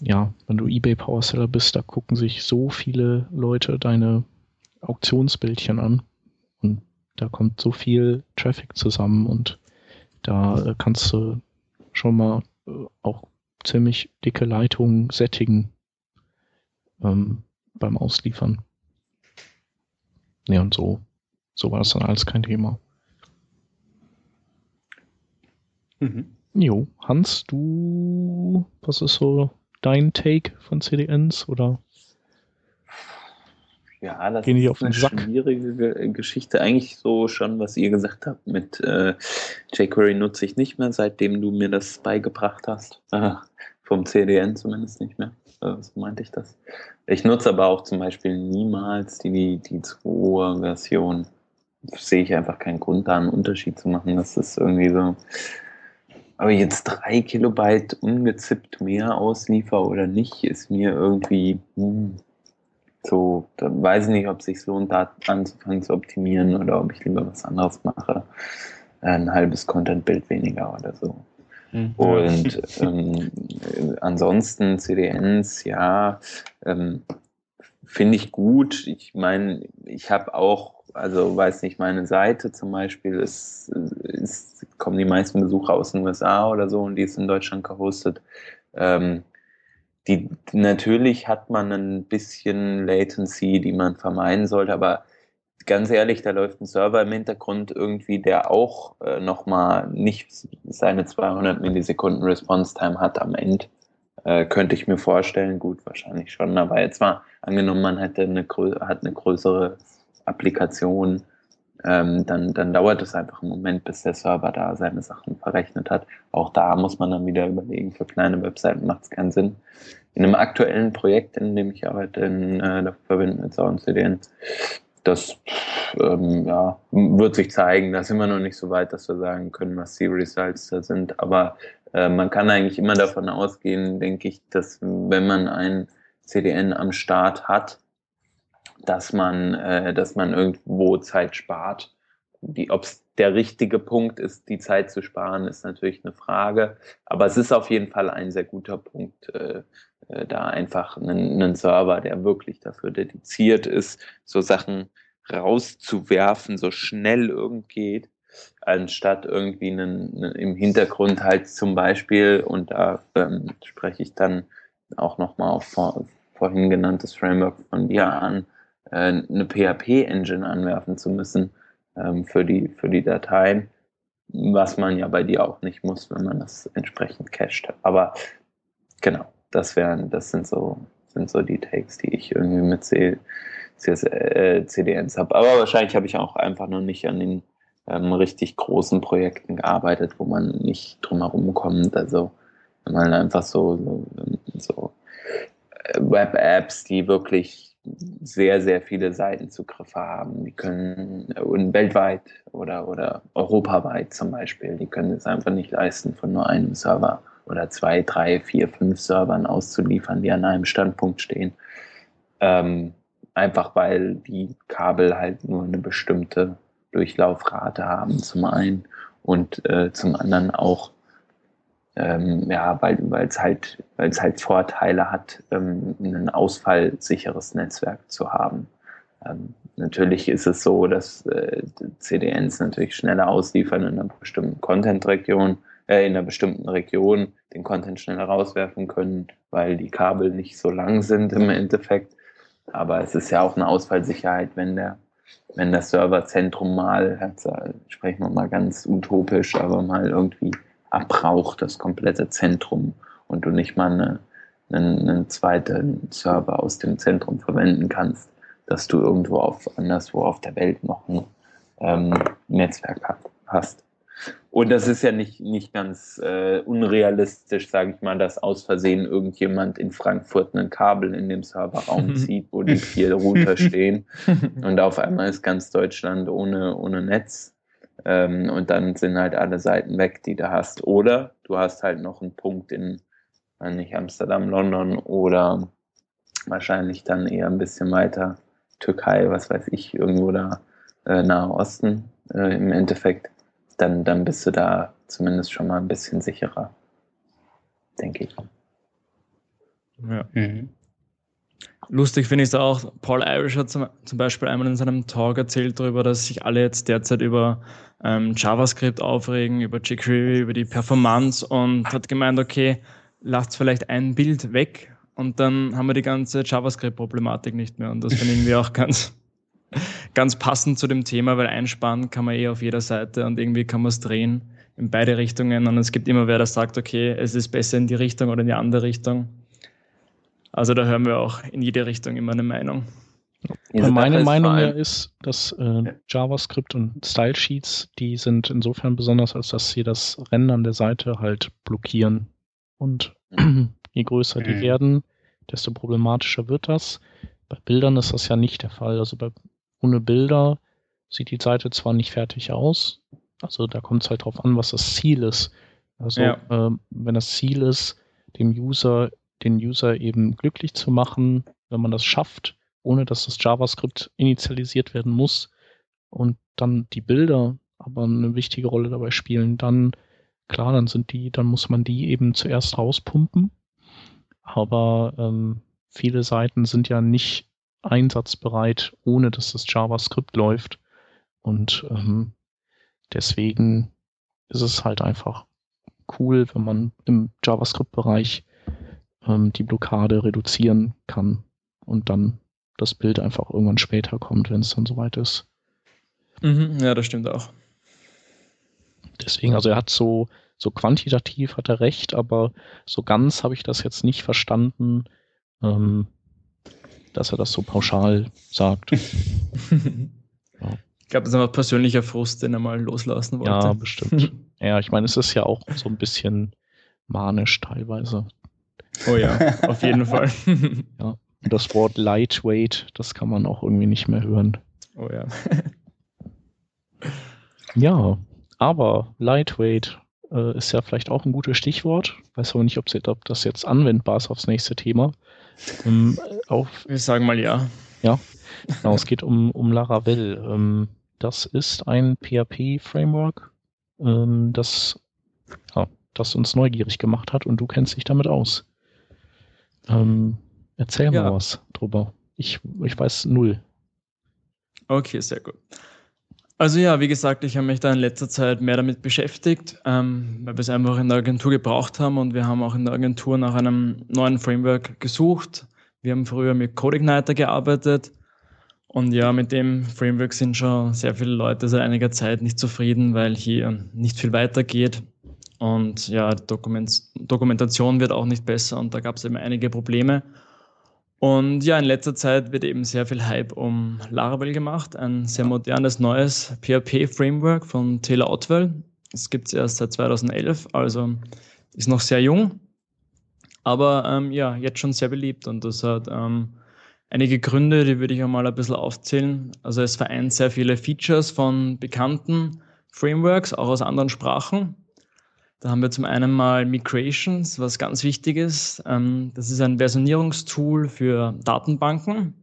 ja, wenn du eBay Power Seller bist, da gucken sich so viele Leute deine Auktionsbildchen an und da kommt so viel Traffic zusammen und da äh, kannst du schon mal äh, auch ziemlich dicke Leitungen sättigen ähm, beim Ausliefern. Ne, und so, so war das dann alles kein Thema. Mhm. Jo, Hans, du, was ist so dein Take von CDNs oder? Ja, das Gehen ist auf eine Sack. schwierige Geschichte. Eigentlich so schon, was ihr gesagt habt mit äh, jQuery nutze ich nicht mehr, seitdem du mir das beigebracht hast. Ah, vom CDN zumindest nicht mehr. Äh, so meinte ich das. Ich nutze aber auch zum Beispiel niemals die, die 2-Version. Sehe ich einfach keinen Grund, da einen Unterschied zu machen. Das ist irgendwie so. Aber jetzt drei Kilobyte ungezippt mehr ausliefer oder nicht, ist mir irgendwie hm, so, da weiß ich nicht, ob es sich lohnt, da anzufangen zu optimieren oder ob ich lieber was anderes mache. Ein halbes Content-Bild weniger oder so. Mhm. Und ähm, ansonsten CDNs, ja, ähm, finde ich gut. Ich meine, ich habe auch, also weiß nicht, meine Seite zum Beispiel ist, ist, kommen die meisten Besucher aus den USA oder so und die ist in Deutschland gehostet. Ähm, die, natürlich hat man ein bisschen Latency, die man vermeiden sollte, aber ganz ehrlich, da läuft ein Server im Hintergrund irgendwie, der auch äh, nochmal nicht seine 200 Millisekunden Response Time hat am Ende. Äh, könnte ich mir vorstellen, gut, wahrscheinlich schon, aber jetzt mal angenommen, man hätte eine, hat eine größere Applikation, ähm, dann, dann dauert es einfach einen Moment, bis der Server da seine Sachen verrechnet hat. Auch da muss man dann wieder überlegen, für kleine Webseiten macht es keinen Sinn. In einem aktuellen Projekt, in dem ich arbeite, in äh, der Verbindung mit Sound CDN, das ähm, ja, wird sich zeigen. Da sind wir noch nicht so weit, dass wir sagen können, was die Results da sind. Aber äh, man kann eigentlich immer davon ausgehen, denke ich, dass wenn man ein CDN am Start hat, dass man, äh, dass man irgendwo Zeit spart. Ob es der richtige Punkt ist, die Zeit zu sparen, ist natürlich eine Frage. Aber es ist auf jeden Fall ein sehr guter Punkt, äh, äh, da einfach einen, einen Server, der wirklich dafür dediziert ist, so Sachen rauszuwerfen, so schnell irgend geht, anstatt irgendwie einen, einen, im Hintergrund halt zum Beispiel, und da ähm, spreche ich dann auch nochmal auf vor, vorhin genanntes Framework von dir an, äh, eine PHP-Engine anwerfen zu müssen ähm, für, die, für die Dateien, was man ja bei dir auch nicht muss, wenn man das entsprechend cached. Aber genau, das wären, das sind so, sind so die Takes, die ich irgendwie mit C, CS, äh, CDNs habe. Aber wahrscheinlich habe ich auch einfach noch nicht an den ähm, richtig großen Projekten gearbeitet, wo man nicht drum herum kommt. Also wenn man einfach so, so, so äh, Web-Apps, die wirklich sehr, sehr viele Seitenzugriffe haben. Die können äh, weltweit oder, oder europaweit zum Beispiel, die können es einfach nicht leisten, von nur einem Server oder zwei, drei, vier, fünf Servern auszuliefern, die an einem Standpunkt stehen. Ähm, einfach weil die Kabel halt nur eine bestimmte Durchlaufrate haben, zum einen und äh, zum anderen auch, ähm, ja, weil es halt, halt Vorteile hat, ähm, ein ausfallsicheres Netzwerk zu haben. Ähm, natürlich ist es so, dass äh, CDNs natürlich schneller ausliefern in einer bestimmten Content-Region, äh, in einer bestimmten Region den Content schneller rauswerfen können, weil die Kabel nicht so lang sind im Endeffekt. Aber es ist ja auch eine Ausfallsicherheit, wenn der, wenn das Serverzentrum mal, äh, sprechen wir mal ganz utopisch, aber mal irgendwie abbraucht, das komplette Zentrum und du nicht mal eine, einen, einen zweiten Server aus dem Zentrum verwenden kannst, dass du irgendwo auf anderswo auf der Welt noch ein ähm, Netzwerk hast. Und das ist ja nicht, nicht ganz äh, unrealistisch, sage ich mal, dass aus Versehen irgendjemand in Frankfurt ein Kabel in dem Serverraum zieht, wo die vier Router stehen. Und auf einmal ist ganz Deutschland ohne, ohne Netz. Ähm, und dann sind halt alle Seiten weg, die du hast. Oder du hast halt noch einen Punkt in, nicht Amsterdam, London oder wahrscheinlich dann eher ein bisschen weiter Türkei, was weiß ich, irgendwo da äh, Nahe Osten äh, im Endeffekt dann, dann bist du da zumindest schon mal ein bisschen sicherer, denke ich. Ja. Mhm. Lustig finde ich es auch, Paul Irish hat zum, zum, Beispiel einmal in seinem Talk erzählt darüber, dass sich alle jetzt derzeit über ähm, JavaScript aufregen, über jQuery, über die Performance und hat gemeint, okay, lasst vielleicht ein Bild weg und dann haben wir die ganze JavaScript-Problematik nicht mehr. Und das finde ich irgendwie auch ganz, ganz passend zu dem Thema, weil einsparen kann man eh auf jeder Seite und irgendwie kann man es drehen in beide Richtungen. Und es gibt immer wer, der sagt, okay, es ist besser in die Richtung oder in die andere Richtung. Also da hören wir auch in jede Richtung immer eine Meinung. Ja, meine Meinung ja ist, dass äh, JavaScript und Style Sheets, die sind insofern besonders, als dass sie das Rendern der Seite halt blockieren. Und Je größer die Mhm. werden, desto problematischer wird das. Bei Bildern ist das ja nicht der Fall. Also bei, ohne Bilder sieht die Seite zwar nicht fertig aus, also da kommt es halt drauf an, was das Ziel ist. Also Ja. ähm, wenn das Ziel ist, dem User, den User eben glücklich zu machen, wenn man das schafft, ohne dass das JavaScript initialisiert werden muss und dann die Bilder aber eine wichtige Rolle dabei spielen, dann klar, dann sind die, dann muss man die eben zuerst rauspumpen. Aber ähm, viele Seiten sind ja nicht einsatzbereit, ohne dass das JavaScript läuft. Und ähm, deswegen ist es halt einfach cool, wenn man im JavaScript-Bereich ähm, die Blockade reduzieren kann und dann das Bild einfach irgendwann später kommt, wenn es dann soweit ist. Mhm, ja, das stimmt auch. Deswegen, also er hat so, so quantitativ hat er recht, aber so ganz habe ich das jetzt nicht verstanden, ähm, dass er das so pauschal sagt. Ich glaube, das ist einfach persönlicher Frust, den er mal loslassen wollte. Ja, bestimmt. Ja, ich meine, es ist ja auch so ein bisschen manisch teilweise. Oh ja, auf jeden Fall. Und das Wort lightweight, das kann man auch irgendwie nicht mehr hören. oh ja. Ja, aber lightweight äh, ist ja vielleicht auch ein gutes Stichwort. Weiß aber nicht, ob das jetzt anwendbar ist aufs nächste Thema. Ähm, auf, Wir sagen mal ja. genau, es geht um, um Laravel. Ähm, das ist ein PHP-Framework, ähm, das, ja, das uns neugierig gemacht hat und du kennst dich damit aus. Ähm, erzähl Ja. mal was drüber. Ich, ich weiß null. Okay, sehr gut. Also ja, wie gesagt, ich habe mich da in letzter Zeit mehr damit beschäftigt, ähm, weil wir es einfach in der Agentur gebraucht haben und wir haben auch in der Agentur nach einem neuen Framework gesucht. Wir haben früher mit CodeIgniter gearbeitet und ja, mit dem Framework sind schon sehr viele Leute seit einiger Zeit nicht zufrieden, weil hier nicht viel weitergeht und ja, Dokument Dokumentation wird auch nicht besser und da gab es eben einige Probleme. Und ja, in letzter Zeit wird eben sehr viel Hype um Laravel gemacht, ein sehr modernes neues PHP-Framework von Taylor Otwell. Es gibt es erst seit 2011, also ist noch sehr jung, aber ähm, ja, jetzt schon sehr beliebt und das hat ähm, einige Gründe, die würde ich einmal ein bisschen aufzählen. Also es vereint sehr viele Features von bekannten Frameworks, auch aus anderen Sprachen. Da haben wir zum einen mal Migrations, was ganz wichtig ist. Ähm, das ist ein Versionierungstool für Datenbanken.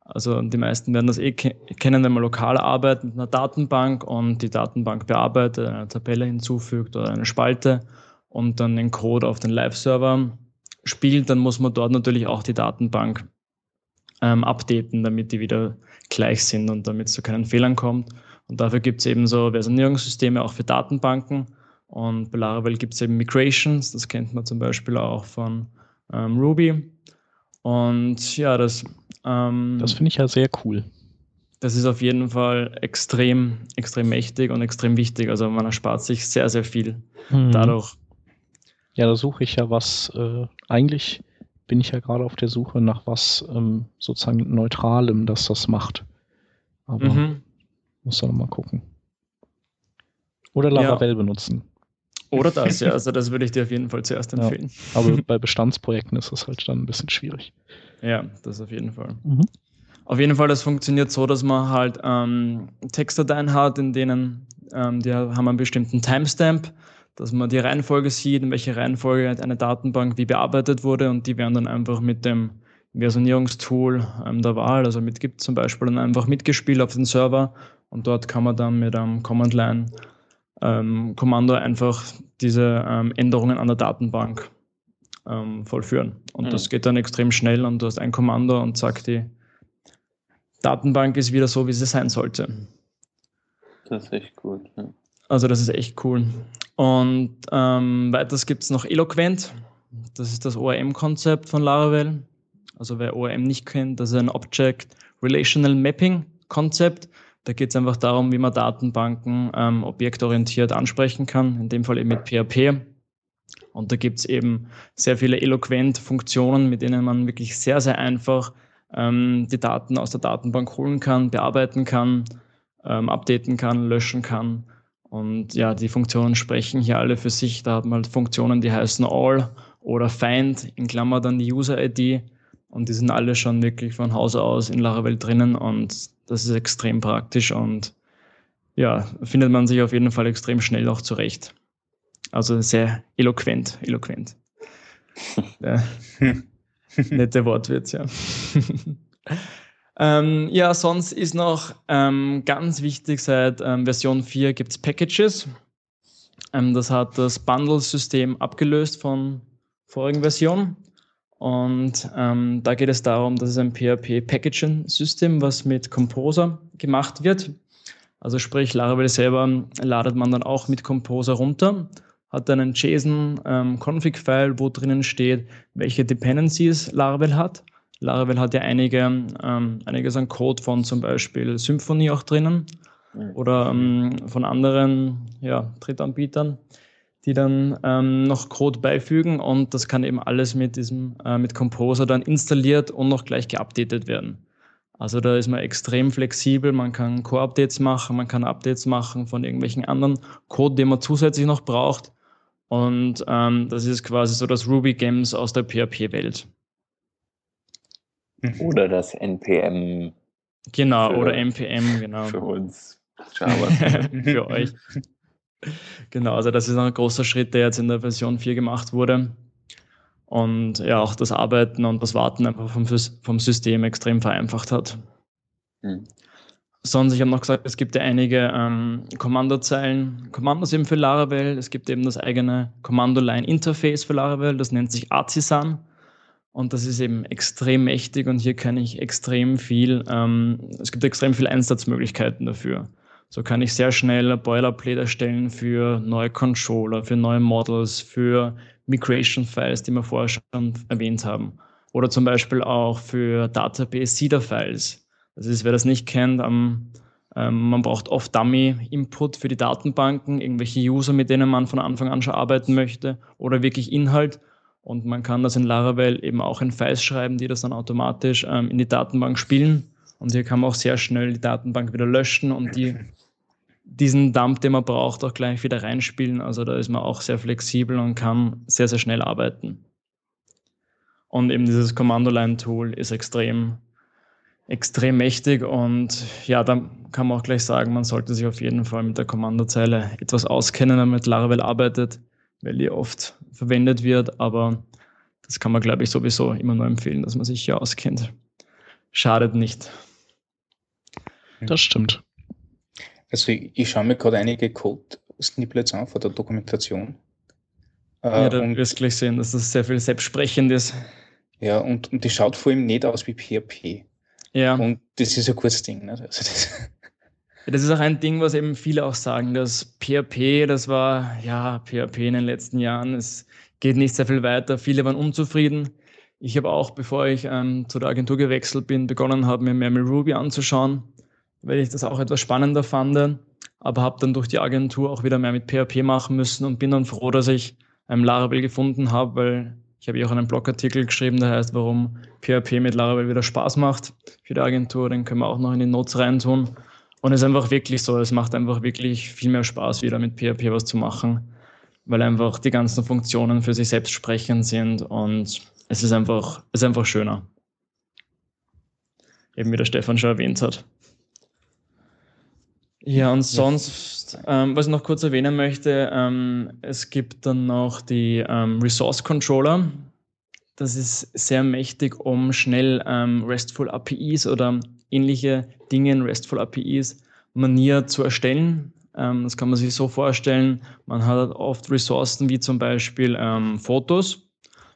Also die meisten werden das eh ke kennen, wenn man lokal arbeitet mit einer Datenbank und die Datenbank bearbeitet, eine Tabelle hinzufügt oder eine Spalte und dann den Code auf den Live-Server spielt, dann muss man dort natürlich auch die Datenbank ähm, updaten, damit die wieder gleich sind und damit es zu keinen Fehlern kommt. Und dafür gibt es eben so Versionierungssysteme auch für Datenbanken. Und bei Laravel gibt es eben Migrations, das kennt man zum Beispiel auch von ähm, Ruby. Und ja, das, ähm, Das finde ich ja sehr cool. das ist auf jeden Fall extrem, extrem mächtig und extrem wichtig. Also man erspart sich sehr, sehr viel Mhm. dadurch. Ja, da suche ich ja was. Äh, eigentlich bin ich ja gerade auf der Suche nach was ähm, sozusagen Neutralem, das das macht. Aber Mhm. muss dann mal gucken. Oder Ja. Laravel benutzen. Oder das, ja. Also das würde ich dir auf jeden Fall zuerst Ja. empfehlen. Aber bei Bestandsprojekten ist das halt dann ein bisschen schwierig. Ja, das auf jeden Fall. Mhm. Auf jeden Fall, das funktioniert so, dass man halt ähm, Textdateien hat, in denen ähm, die haben einen bestimmten Timestamp, dass man die Reihenfolge sieht, in welcher Reihenfolge eine Datenbank wie bearbeitet wurde und die werden dann einfach mit dem Versionierungstool ähm, der Wahl, also mit Git zum Beispiel, dann einfach mitgespielt auf den Server und dort kann man dann mit einem Command-Line ähm, Kommando einfach diese ähm, Änderungen an der Datenbank ähm, vollführen. Und Mhm. das geht dann extrem schnell und du hast ein Kommando und zack, die Datenbank ist wieder so, wie sie sein sollte. Das ist echt gut. Ja. Also das ist echt cool. Und ähm, weiters gibt es noch Eloquent. Das ist das ORM-Konzept von Laravel. Also wer ORM nicht kennt, das ist ein Object Relational Mapping Konzept. Da geht es einfach darum, wie man Datenbanken ähm, objektorientiert ansprechen kann, in dem Fall eben mit PHP. Und da gibt es eben sehr viele Eloquent-Funktionen, mit denen man wirklich sehr, sehr einfach ähm, die Daten aus der Datenbank holen kann, bearbeiten kann, ähm, updaten kann, löschen kann. Und ja, die Funktionen sprechen hier alle für sich. Da hat man halt Funktionen, die heißen all oder Find in Klammer dann die User-ID. Und die sind alle schon wirklich von Haus aus in Laravel drinnen und das ist extrem praktisch und ja, findet man sich auf jeden Fall extrem schnell auch zurecht. Also sehr eloquent, eloquent. ja. Nette Wortwitz, ja. ähm, ja, sonst ist noch ähm, ganz wichtig, seit ähm, Version 4 gibt es Packages. Ähm, das hat das Bundle-System abgelöst von vorigen Version. Und ähm, da geht es darum, dass es ein PHP-Packaging-System, was mit Composer gemacht wird. Also sprich, Laravel selber ladet man dann auch mit Composer runter, hat dann ein JSON-Config-File, ähm, wo drinnen steht, welche Dependencies Laravel hat. Laravel hat ja einige, ähm, einiges an Code von zum Beispiel Symfony auch drinnen oder ähm, von anderen ja, Drittanbietern die dann ähm, noch Code beifügen und das kann eben alles mit diesem äh, mit Composer dann installiert und noch gleich geupdatet werden. Also da ist man extrem flexibel, man kann Core-Updates machen, man kann Updates machen von irgendwelchen anderen Code, den man zusätzlich noch braucht. Und ähm, das ist quasi so das Ruby Games aus der PHP-Welt. Mhm. Oder das NPM. Genau, für, oder NPM, genau. Für uns Java. für euch. Genau, also das ist ein großer Schritt, der jetzt in der Version 4 gemacht wurde. Und ja, auch das Arbeiten und das Warten einfach vom, vom System extrem vereinfacht hat. Mhm. Sonst, ich habe noch gesagt, es gibt ja einige ähm, Kommandozeilen, Kommandos eben für Laravel. Es gibt eben das eigene Kommando-Line-Interface für Laravel, das nennt sich Artisan. Und das ist eben extrem mächtig und hier kann ich extrem viel, ähm, es gibt extrem viele Einsatzmöglichkeiten dafür. So kann ich sehr schnell Boilerplate erstellen für neue Controller, für neue Models, für Migration-Files, die wir vorher schon erwähnt haben. Oder zum Beispiel auch für Database-Seeder-Files. Das ist, wer das nicht kennt, ähm, ähm, man braucht oft Dummy-Input für die Datenbanken, irgendwelche User, mit denen man von Anfang an schon arbeiten möchte oder wirklich Inhalt. Und man kann das in Laravel eben auch in Files schreiben, die das dann automatisch ähm, in die Datenbank spielen. Und hier kann man auch sehr schnell die Datenbank wieder löschen und die, diesen Dump, den man braucht, auch gleich wieder reinspielen. Also da ist man auch sehr flexibel und kann sehr, sehr schnell arbeiten. Und eben dieses Commando-Line-Tool ist extrem, extrem mächtig und ja, da kann man auch gleich sagen, man sollte sich auf jeden Fall mit der Kommandozeile etwas auskennen, wenn man mit Laravel arbeitet, weil die oft verwendet wird, aber das kann man, glaube ich, sowieso immer nur empfehlen, dass man sich hier auskennt. Schadet nicht. Das stimmt. Also ich, ich schaue mir gerade einige Code-Snippets an von der Dokumentation. Äh, ja, da wirst du gleich sehen, dass das sehr viel selbstsprechend ist. Ja, und, und die schaut vor allem nicht aus wie PHP. Ja. Und das ist ein gutes Ding. Nicht? Also das, das ist auch ein Ding, was eben viele auch sagen, dass PHP, das war, ja, PHP in den letzten Jahren, es geht nicht sehr viel weiter. Viele waren unzufrieden. Ich habe auch, bevor ich ähm, zu der Agentur gewechselt bin, begonnen habe, mir mehr mit Ruby anzuschauen weil ich das auch etwas spannender fand, aber habe dann durch die Agentur auch wieder mehr mit PHP machen müssen und bin dann froh, dass ich ein Laravel gefunden habe, weil ich habe ja auch einen Blogartikel geschrieben, der heißt, warum PHP mit Laravel wieder Spaß macht für die Agentur. Den können wir auch noch in die Notes reintun. Und es ist einfach wirklich so, es macht einfach wirklich viel mehr Spaß, wieder mit PHP was zu machen, weil einfach die ganzen Funktionen für sich selbst sprechend sind und es ist einfach, es ist einfach schöner. Eben wie der Stefan schon erwähnt hat. Ja, und sonst, ähm, was ich noch kurz erwähnen möchte, ähm, es gibt dann noch die ähm, Resource Controller. Das ist sehr mächtig, um schnell ähm, RESTful APIs oder ähnliche Dinge in RESTful APIs Manier zu erstellen. Ähm, das kann man sich so vorstellen, man hat oft Ressourcen wie zum Beispiel ähm, Fotos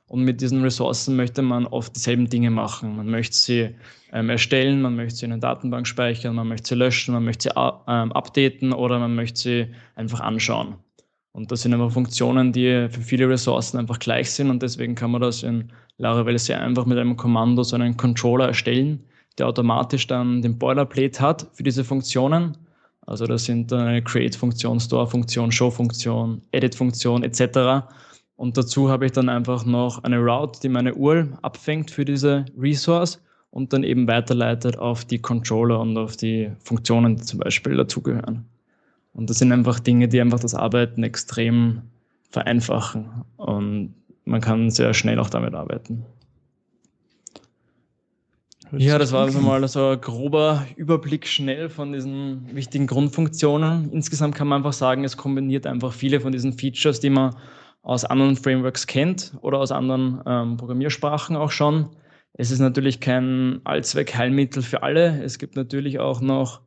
und mit diesen Ressourcen möchte man oft dieselben Dinge machen. Man möchte sie ähm, erstellen, man möchte sie in einer Datenbank speichern, man möchte sie löschen, man möchte sie ähm, updaten oder man möchte sie einfach anschauen. Und das sind einfach Funktionen, die für viele Ressourcen einfach gleich sind und deswegen kann man das in Laravel sehr einfach mit einem Kommando, so einen Controller erstellen, der automatisch dann den Boilerplate hat für diese Funktionen. Also das sind dann eine Create-Funktion, Store-Funktion, Show-Funktion, Edit-Funktion etc. Und dazu habe ich dann einfach noch eine Route, die meine URL abfängt für diese Resource und dann eben weiterleitet auf die Controller und auf die Funktionen, die zum Beispiel dazugehören. Und das sind einfach Dinge, die einfach das Arbeiten extrem vereinfachen. Und man kann sehr schnell auch damit arbeiten. Ja, das war also mal so ein grober Überblick schnell von diesen wichtigen Grundfunktionen. Insgesamt kann man einfach sagen, es kombiniert einfach viele von diesen Features, die man aus anderen Frameworks kennt oder aus anderen ähm, Programmiersprachen auch schon. Es ist natürlich kein Allzweck-Heilmittel für alle. Es gibt natürlich auch noch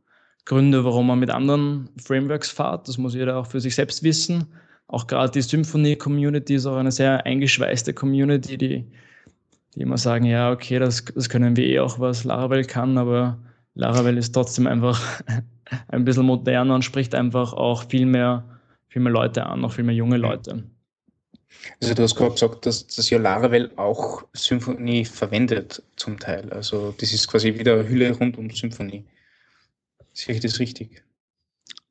Gründe, warum man mit anderen Frameworks fährt. Das muss jeder auch für sich selbst wissen. Auch gerade die Symphony-Community ist auch eine sehr eingeschweißte Community, die die immer sagen, ja, okay, das, das können wir eh auch, was Laravel kann, aber Laravel ist trotzdem einfach ein bisschen moderner und spricht einfach auch viel mehr, viel mehr Leute an, noch viel mehr junge Leute. Also du hast gerade gesagt, dass das ja Laravel auch Symfony verwendet zum Teil. Also das ist quasi wieder eine Hülle rund um Symfony. Sehe ich das richtig?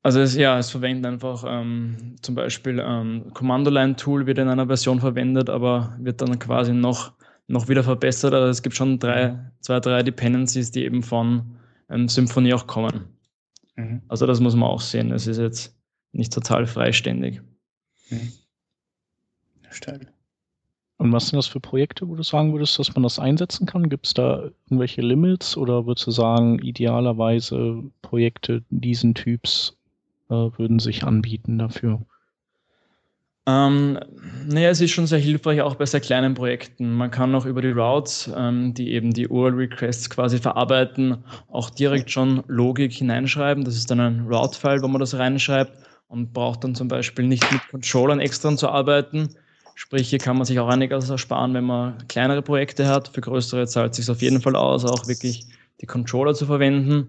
Also es, ja, es verwendet einfach ähm, zum Beispiel ähm, Commando-Line-Tool wird in einer Version verwendet, aber wird dann quasi noch noch wieder verbessert. Also es gibt schon drei, zwei, drei Dependencies, die eben von ähm, Symfony auch kommen. Mhm. Also das muss man auch sehen. Es ist jetzt nicht total freiständig. Mhm. Steil. Und was sind das für Projekte, wo du sagen würdest, dass man das einsetzen kann? Gibt es da irgendwelche Limits oder würdest du sagen, idealerweise Projekte diesen Typs äh, würden sich anbieten dafür? Ähm, naja, es ist schon sehr hilfreich, auch bei sehr kleinen Projekten. Man kann auch über die Routes, ähm, die eben die URL-Requests quasi verarbeiten, auch direkt schon Logik hineinschreiben. Das ist dann ein Route-File, wo man das reinschreibt und braucht dann zum Beispiel nicht mit Controllern extra zu arbeiten. Sprich, hier kann man sich auch einiges ersparen, wenn man kleinere Projekte hat. Für größere zahlt es sich auf jeden Fall aus, auch wirklich die Controller zu verwenden.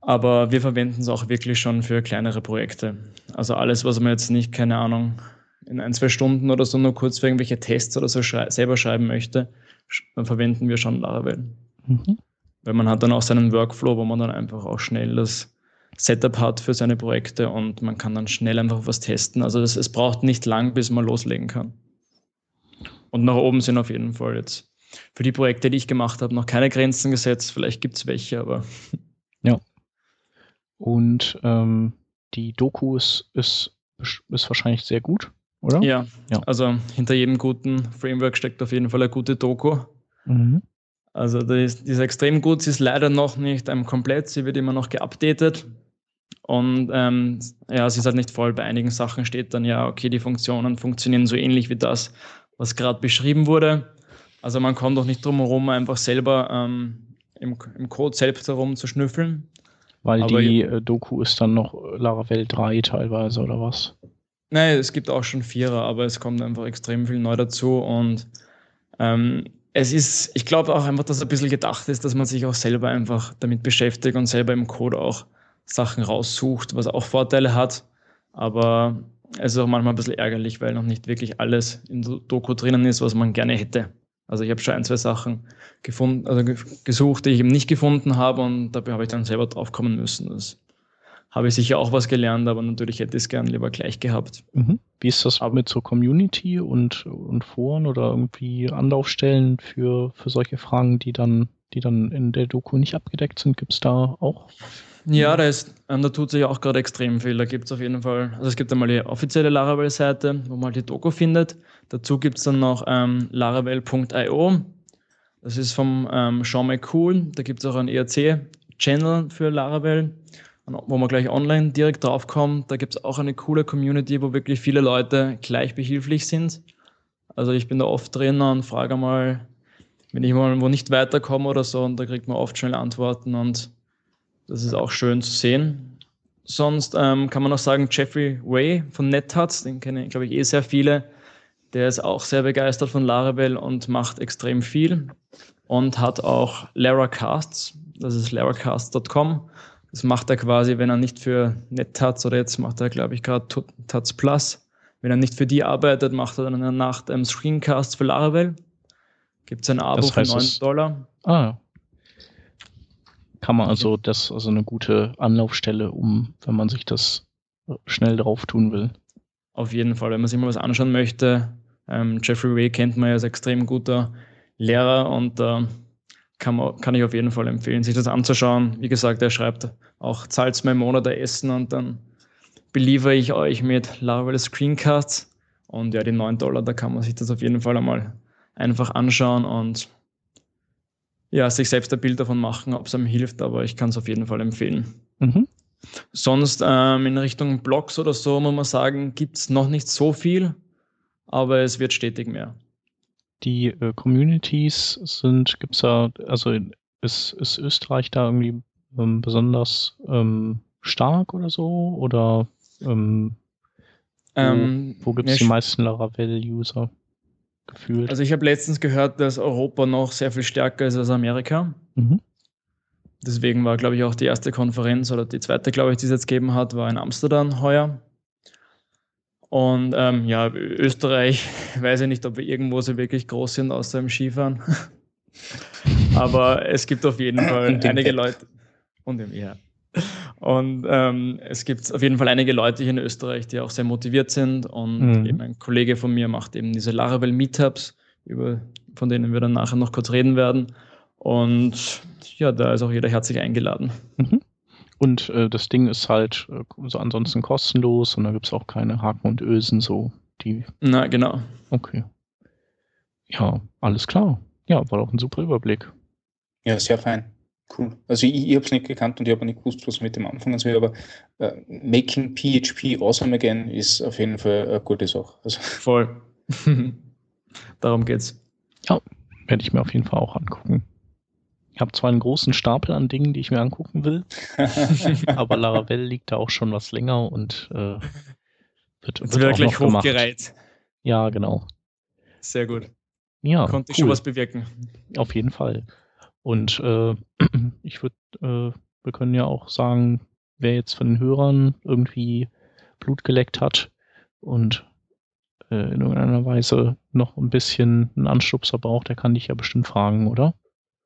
Aber wir verwenden es auch wirklich schon für kleinere Projekte. Also alles, was man jetzt nicht, keine Ahnung, in ein, zwei Stunden oder so nur kurz für irgendwelche Tests oder so schrei selber schreiben möchte, dann verwenden wir schon Laravel. Mhm. Weil man hat dann auch seinen Workflow, wo man dann einfach auch schnell das Setup hat für seine Projekte und man kann dann schnell einfach was testen. Also das, es braucht nicht lang, bis man loslegen kann. Und nach oben sind auf jeden Fall jetzt für die Projekte, die ich gemacht habe, noch keine Grenzen gesetzt. Vielleicht gibt es welche, aber. Ja. Und ähm, die Doku ist, ist, ist wahrscheinlich sehr gut oder? Ja, ja, also hinter jedem guten Framework steckt auf jeden Fall eine gute Doku. Mhm. Also die ist, die ist extrem gut, sie ist leider noch nicht ähm, komplett, sie wird immer noch geupdatet. Und ähm, ja, sie ist halt nicht voll. Bei einigen Sachen steht dann ja, okay, die Funktionen funktionieren so ähnlich wie das, was gerade beschrieben wurde. Also man kommt auch nicht drum herum, einfach selber ähm, im, im Code selbst herum zu schnüffeln. Weil Aber die äh, Doku ist dann noch Laravel 3 teilweise, oder was? Nein, es gibt auch schon Vierer, aber es kommt einfach extrem viel neu dazu und ähm, es ist, ich glaube auch einfach, dass ein bisschen gedacht ist, dass man sich auch selber einfach damit beschäftigt und selber im Code auch Sachen raussucht, was auch Vorteile hat. Aber es ist auch manchmal ein bisschen ärgerlich, weil noch nicht wirklich alles in der Doku drinnen ist, was man gerne hätte. Also ich habe schon ein, zwei Sachen gefunden, also gesucht, die ich eben nicht gefunden habe und dabei habe ich dann selber drauf kommen müssen. Das habe ich sicher auch was gelernt, aber natürlich hätte ich es gern lieber gleich gehabt. Mhm. Wie ist das aber mit so Community und, und Foren oder irgendwie Anlaufstellen für, für solche Fragen, die dann, die dann in der Doku nicht abgedeckt sind? Gibt es da auch? Ja, da, ist, ähm, da tut sich auch gerade extrem viel. Da gibt es auf jeden Fall, also es gibt einmal die offizielle Laravel-Seite, wo man halt die Doku findet. Dazu gibt es dann noch ähm, laravel.io. Das ist vom ähm, Sean McCool. Da gibt es auch einen ERC-Channel für Laravel wo man gleich online direkt draufkommt. Da gibt es auch eine coole Community, wo wirklich viele Leute gleich behilflich sind. Also ich bin da oft drin und frage mal, wenn ich mal wo nicht weiterkomme oder so, und da kriegt man oft schnell Antworten und das ist auch schön zu sehen. Sonst ähm, kann man noch sagen, Jeffrey Way von NetHuts, den kennen, glaube ich, eh sehr viele. Der ist auch sehr begeistert von Laravel und macht extrem viel und hat auch Laracasts, das ist laracast.com das macht er quasi, wenn er nicht für NetTats oder jetzt macht er, glaube ich, gerade Tats Plus. Wenn er nicht für die arbeitet, macht er dann in der Nacht ähm, Screencasts für Laravel. Gibt es ein Abo das heißt für 9 Dollar. Ah. Kann man also, das also eine gute Anlaufstelle, um, wenn man sich das schnell drauf tun will. Auf jeden Fall, wenn man sich mal was anschauen möchte. Ähm, Jeffrey Way kennt man ja als extrem guter Lehrer und äh, kann, man, kann ich auf jeden Fall empfehlen, sich das anzuschauen. Wie gesagt, er schreibt auch, zahlt mir im Monat Essen und dann beliefere ich euch mit Laravel Screencasts. Und ja, die 9 Dollar, da kann man sich das auf jeden Fall einmal einfach anschauen und ja, sich selbst ein Bild davon machen, ob es einem hilft, aber ich kann es auf jeden Fall empfehlen. Mhm. Sonst ähm, in Richtung Blogs oder so, muss man sagen, gibt es noch nicht so viel, aber es wird stetig mehr. Die äh, Communities sind, gibt es da, also ist, ist Österreich da irgendwie ähm, besonders ähm, stark oder so? Oder ähm, wo, ähm, wo gibt es die meisten Laravel-User gefühlt? Also ich habe letztens gehört, dass Europa noch sehr viel stärker ist als Amerika. Mhm. Deswegen war, glaube ich, auch die erste Konferenz oder die zweite, glaube ich, die es jetzt gegeben hat, war in Amsterdam heuer. Und ähm, ja, Österreich, weiß ich nicht, ob wir irgendwo so wirklich groß sind, außer im Skifahren. Aber es gibt auf jeden Fall einige Leute. Und im, ja. Und ähm, es gibt auf jeden Fall einige Leute hier in Österreich, die auch sehr motiviert sind. Und mhm. eben ein Kollege von mir macht eben diese Laravel Meetups, über, von denen wir dann nachher noch kurz reden werden. Und ja, da ist auch jeder herzlich eingeladen. Mhm. Und äh, das Ding ist halt äh, so ansonsten kostenlos und da gibt es auch keine Haken und Ösen, so die. Na, genau. Okay. Ja, alles klar. Ja, war auch ein super Überblick. Ja, sehr fein. Cool. Also ich, ich habe es nicht gekannt und ich habe nicht gewusst, was mit dem anfangen soll, aber äh, Making PHP Awesome Again ist auf jeden Fall eine gute Sache. Also. Voll. Darum geht's. Ja, werde ich mir auf jeden Fall auch angucken. Ich habe zwar einen großen Stapel an Dingen, die ich mir angucken will, aber Laravel liegt da auch schon was länger und äh, wird, wird, wird gleich hochgereiht. Ja, genau. Sehr gut. Ja, Konnte cool. ich schon was bewirken. Auf jeden Fall. Und äh, ich würde, äh, wir können ja auch sagen, wer jetzt von den Hörern irgendwie Blut geleckt hat und äh, in irgendeiner Weise noch ein bisschen einen Anstupser braucht, der kann dich ja bestimmt fragen, oder?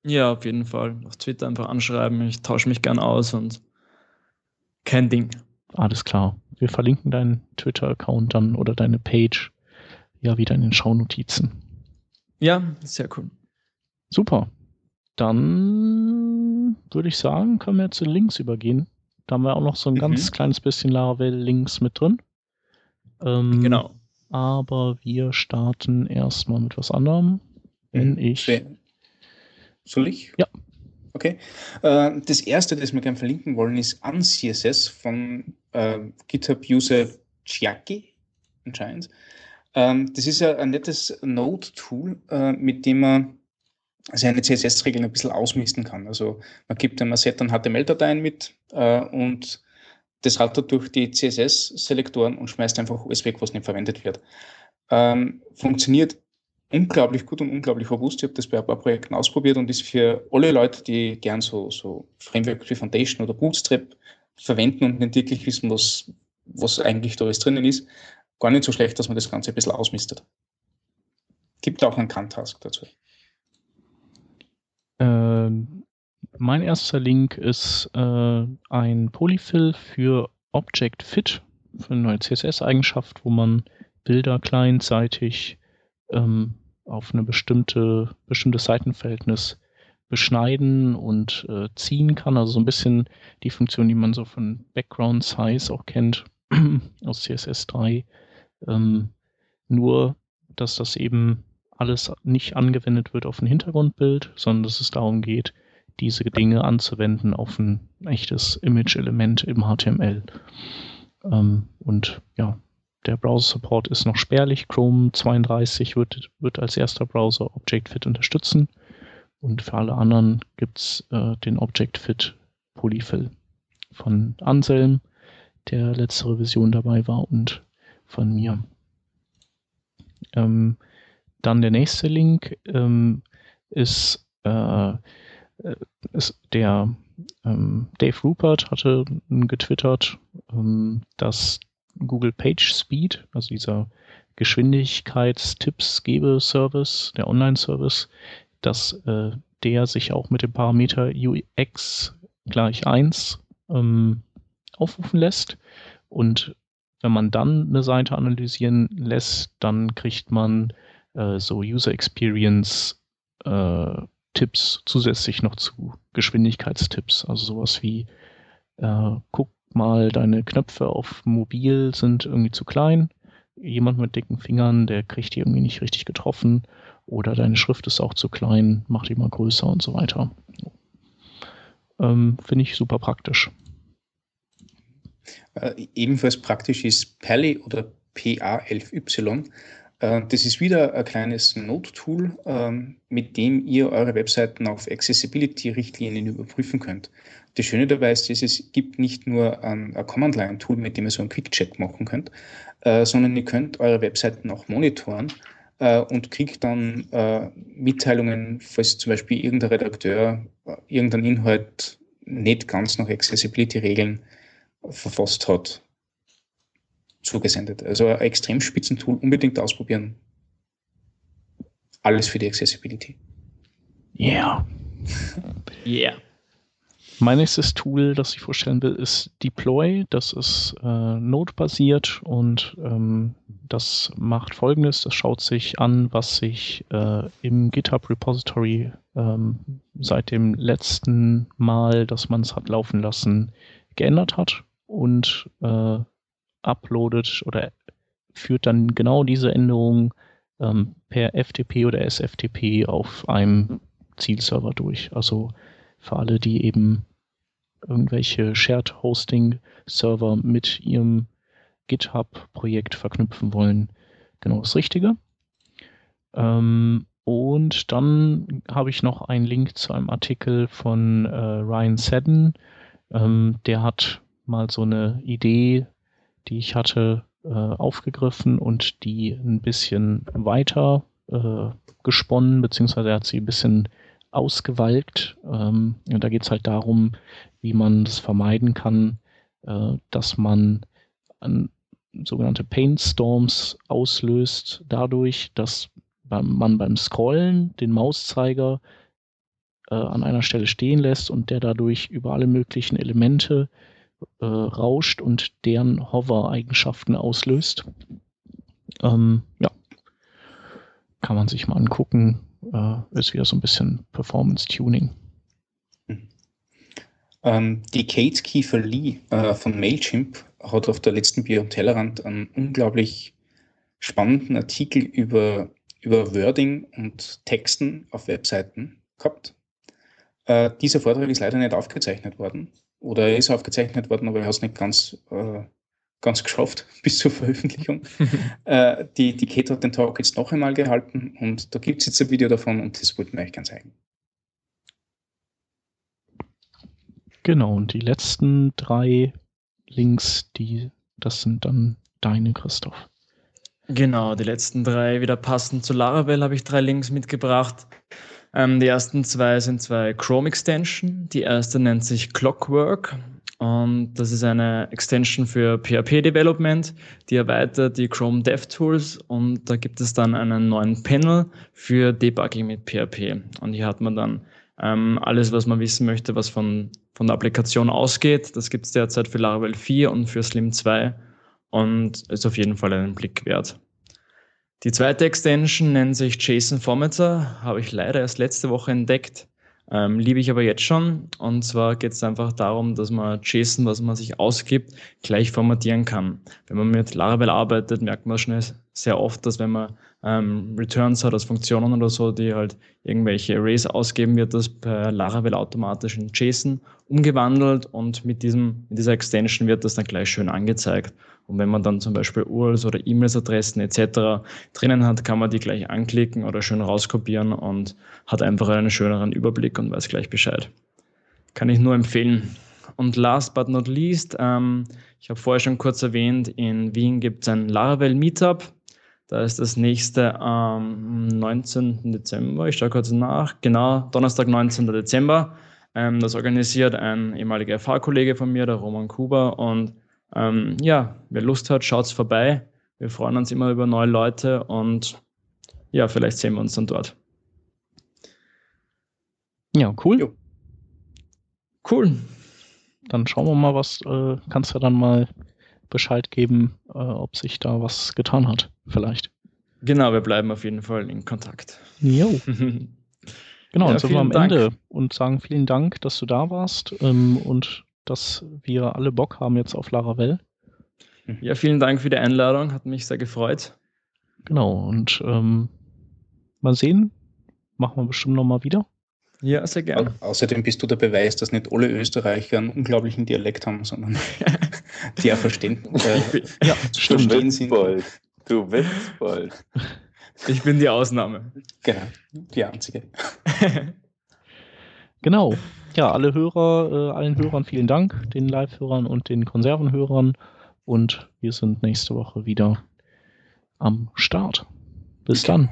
Ja, auf jeden Fall. Auf Twitter einfach anschreiben. Ich tausche mich gern aus und kein Ding. Alles klar. Wir verlinken deinen Twitter-Account dann oder deine Page ja wieder in den Shownotizen. Ja, sehr cool. Super. Dann würde ich sagen, können wir zu Links übergehen. Da haben wir auch noch so ein mhm. ganz kleines bisschen Laravel-Links mit drin. Ähm, genau. Aber wir starten erstmal mit was anderem. Wenn mhm. ich soll ich? Ja. Okay. Äh, das erste, das wir gerne verlinken wollen, ist UnCSS von äh, GitHub-User Chiaki anscheinend. Ähm, das ist ja ein nettes Node-Tool, äh, mit dem man seine CSS-Regeln ein bisschen ausmisten kann. Also man gibt einem Set an HTML-Dateien mit äh, und das rattert durch die CSS-Selektoren und schmeißt einfach alles weg, was nicht verwendet wird. Ähm, funktioniert unglaublich gut und unglaublich robust. Ich habe das bei ein paar Projekten ausprobiert und ist für alle Leute, die gern so, so Framework wie Foundation oder Bootstrap verwenden und nicht wirklich wissen, was, was eigentlich da alles drinnen ist, gar nicht so schlecht, dass man das Ganze ein bisschen ausmistet. Gibt auch einen Kant-Task dazu. Ähm, mein erster Link ist äh, ein Polyfill für Object Fit, für eine neue CSS-Eigenschaft, wo man Bilder clientseitig ähm, auf eine bestimmte, bestimmtes Seitenverhältnis beschneiden und äh, ziehen kann. Also so ein bisschen die Funktion, die man so von Background Size auch kennt aus CSS3. Ähm, nur, dass das eben alles nicht angewendet wird auf ein Hintergrundbild, sondern dass es darum geht, diese Dinge anzuwenden auf ein echtes Image-Element im HTML. Ähm, und ja, der Browser-Support ist noch spärlich. Chrome 32 wird, wird als erster Browser Object-Fit unterstützen. Und für alle anderen gibt es äh, den Object-Fit Polyfill von Anselm, der letzte Revision dabei war, und von mir. Ähm, dann der nächste Link ähm, ist, äh, äh ist der ähm, Dave Rupert hatte getwittert, ähm, dass Google Page Speed, also dieser Geschwindigkeitstipps-Gebe-Service, der Online-Service, dass äh, der sich auch mit dem Parameter UX gleich 1 ähm, aufrufen lässt. Und wenn man dann eine Seite analysieren lässt, dann kriegt man äh, so User Experience äh, Tipps zusätzlich noch zu Geschwindigkeitstipps. Also sowas wie äh, guck mal, deine Knöpfe auf mobil sind irgendwie zu klein. jemand mit dicken Fingern, der kriegt die irgendwie nicht richtig getroffen oder deine Schrift ist auch zu klein, mach die mal größer und so weiter. Ähm, Finde ich super praktisch. Äh, ebenfalls praktisch ist Pally oder PA11Y. Äh, das ist wieder ein kleines Node-Tool, ähm, mit dem ihr eure Webseiten auf Accessibility-Richtlinien überprüfen könnt. Das Schöne dabei ist, es gibt nicht nur ein, ein Command-Line-Tool, mit dem ihr so einen Quick-Check machen könnt, äh, sondern ihr könnt eure Webseiten auch monitoren äh, und kriegt dann Mitteilungen, falls zum Beispiel irgendein Redakteur irgendeinen Inhalt nicht ganz nach Accessibility-Regeln verfasst hat, zugesendet. Also ein extrem spitzen Tool, unbedingt ausprobieren. Alles für die Accessibility. Yeah. Yeah. Mein nächstes Tool, das ich vorstellen will, ist Deploy. Das ist äh, Node-basiert und ähm, das macht folgendes: Das schaut sich an, was sich äh, im GitHub-Repository ähm, seit dem letzten Mal, dass man es hat laufen lassen, geändert hat und äh, uploadet oder führt dann genau diese Änderung ähm, per FTP oder SFTP auf einem Zielserver durch. Also für alle, die eben irgendwelche Shared Hosting Server mit ihrem GitHub-Projekt verknüpfen wollen, genau das Richtige. Ähm, und dann habe ich noch einen Link zu einem Artikel von äh, Ryan Seddon. Ähm, der hat mal so eine Idee, die ich hatte, äh, aufgegriffen und die ein bisschen weiter äh, gesponnen, beziehungsweise er hat sie ein bisschen ausgewalkt. Ähm, und da geht es halt darum, wie man das vermeiden kann, äh, dass man an sogenannte Pain Storms auslöst, dadurch, dass man beim Scrollen den Mauszeiger äh, an einer Stelle stehen lässt und der dadurch über alle möglichen Elemente äh, rauscht und deren Hover-Eigenschaften auslöst. Ähm, ja, kann man sich mal angucken. Äh, ist wieder so ein bisschen Performance-Tuning. Ähm, die Kate Kiefer Lee äh, von Mailchimp hat auf der letzten Bier und Tellerrand einen unglaublich spannenden Artikel über, über Wording und Texten auf Webseiten gehabt. Äh, dieser Vortrag ist leider nicht aufgezeichnet worden. Oder er ist aufgezeichnet worden, aber er hat es nicht ganz, äh, ganz geschafft bis zur Veröffentlichung. äh, die, die Kate hat den Talk jetzt noch einmal gehalten und da gibt es jetzt ein Video davon und das wollten wir euch gerne zeigen. Genau, und die letzten drei Links, die, das sind dann deine, Christoph. Genau, die letzten drei wieder passend zu Laravel habe ich drei Links mitgebracht. Ähm, die ersten zwei sind zwei Chrome Extension. Die erste nennt sich Clockwork und das ist eine Extension für PHP Development, die erweitert die Chrome DevTools und da gibt es dann einen neuen Panel für Debugging mit PHP. Und hier hat man dann ähm, alles, was man wissen möchte, was von, von der Applikation ausgeht. Das gibt es derzeit für Laravel 4 und für Slim 2 und ist auf jeden Fall einen Blick wert. Die zweite Extension nennt sich JSON Formatter, habe ich leider erst letzte Woche entdeckt. Ähm, liebe ich aber jetzt schon. Und zwar geht es einfach darum, dass man JSON, was man sich ausgibt, gleich formatieren kann. Wenn man mit Laravel arbeitet, merkt man schnell sehr oft, dass wenn man ähm, Returns hat als Funktionen oder so, die halt irgendwelche Arrays ausgeben, wird das per Laravel automatisch in JSON umgewandelt und mit, diesem, mit dieser Extension wird das dann gleich schön angezeigt. Und wenn man dann zum Beispiel URLs oder E-Mails-Adressen etc. drinnen hat, kann man die gleich anklicken oder schön rauskopieren und hat einfach einen schöneren Überblick und weiß gleich Bescheid. Kann ich nur empfehlen. Und last but not least, ähm, ich habe vorher schon kurz erwähnt, in Wien gibt es ein Laravel Meetup. Da ist das nächste am 19. Dezember. Ich schaue kurz nach. Genau, Donnerstag, 19. Dezember. Ähm, das organisiert ein ehemaliger FH-Kollege von mir, der Roman Kuba. Und ähm, ja, wer Lust hat, schaut's vorbei. Wir freuen uns immer über neue Leute und ja, vielleicht sehen wir uns dann dort. Ja, cool. Jo. Cool. Dann schauen wir mal, was äh, kannst du dann mal Bescheid geben, äh, ob sich da was getan hat, vielleicht. Genau, wir bleiben auf jeden Fall in Kontakt. Jo. genau, ja, dann sind wir am Dank. Ende und sagen vielen Dank, dass du da warst ähm, und dass wir alle Bock haben jetzt auf Laravel. Ja, vielen Dank für die Einladung, hat mich sehr gefreut. Genau, und ähm, mal sehen, machen wir bestimmt nochmal wieder. Ja, sehr gerne. Au außerdem bist du der Beweis, dass nicht alle Österreicher einen unglaublichen Dialekt haben, sondern die auch verstehen. Äh, Ja, Du stimmt. Verstehen sind-. Du bist bold. Ich bin die Ausnahme. genau, die einzige. Genau. Ja, alle Hörer, äh, allen Hörern vielen Dank, den Live-Hörern und den Konservenhörern. Und wir sind nächste Woche wieder am Start. Bis dann.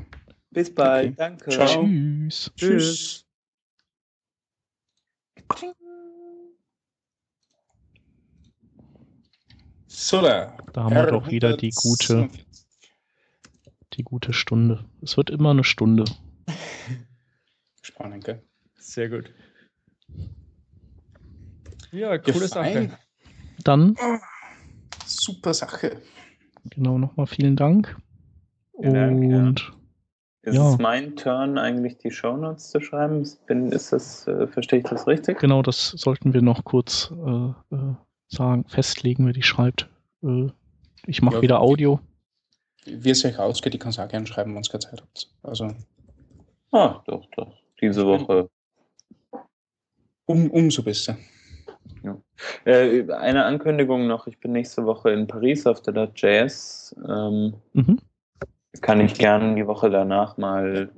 Bis bald. Okay. Danke. Ciao. Tschüss. Tschüss. So, da. Da haben wir doch wieder die gute, die gute Stunde. Es wird immer eine Stunde. Spannend, gell? Sehr gut. Ja, coole Ja, Sache. Dann, Super Sache. genau, nochmal vielen Dank. Vielen Dank, ja. Und Ist Ja. es mein Turn, eigentlich die Shownotes zu schreiben? Bin, ist das, äh, verstehe ich das richtig? genau, das sollten wir noch kurz äh, äh, sagen, festlegen, wer die schreibt. Äh, ich mache Ja, wieder Audio. Wie es euch ausgeht, ich kann es auch gerne schreiben, wenn ihr keine Zeit habt. Also Ah, doch, doch. Diese Woche. um, umso besser. Äh, eine Ankündigung noch. Ich bin nächste Woche in Paris auf der .js. Ähm, Mhm. kann ich gerne die Woche danach mal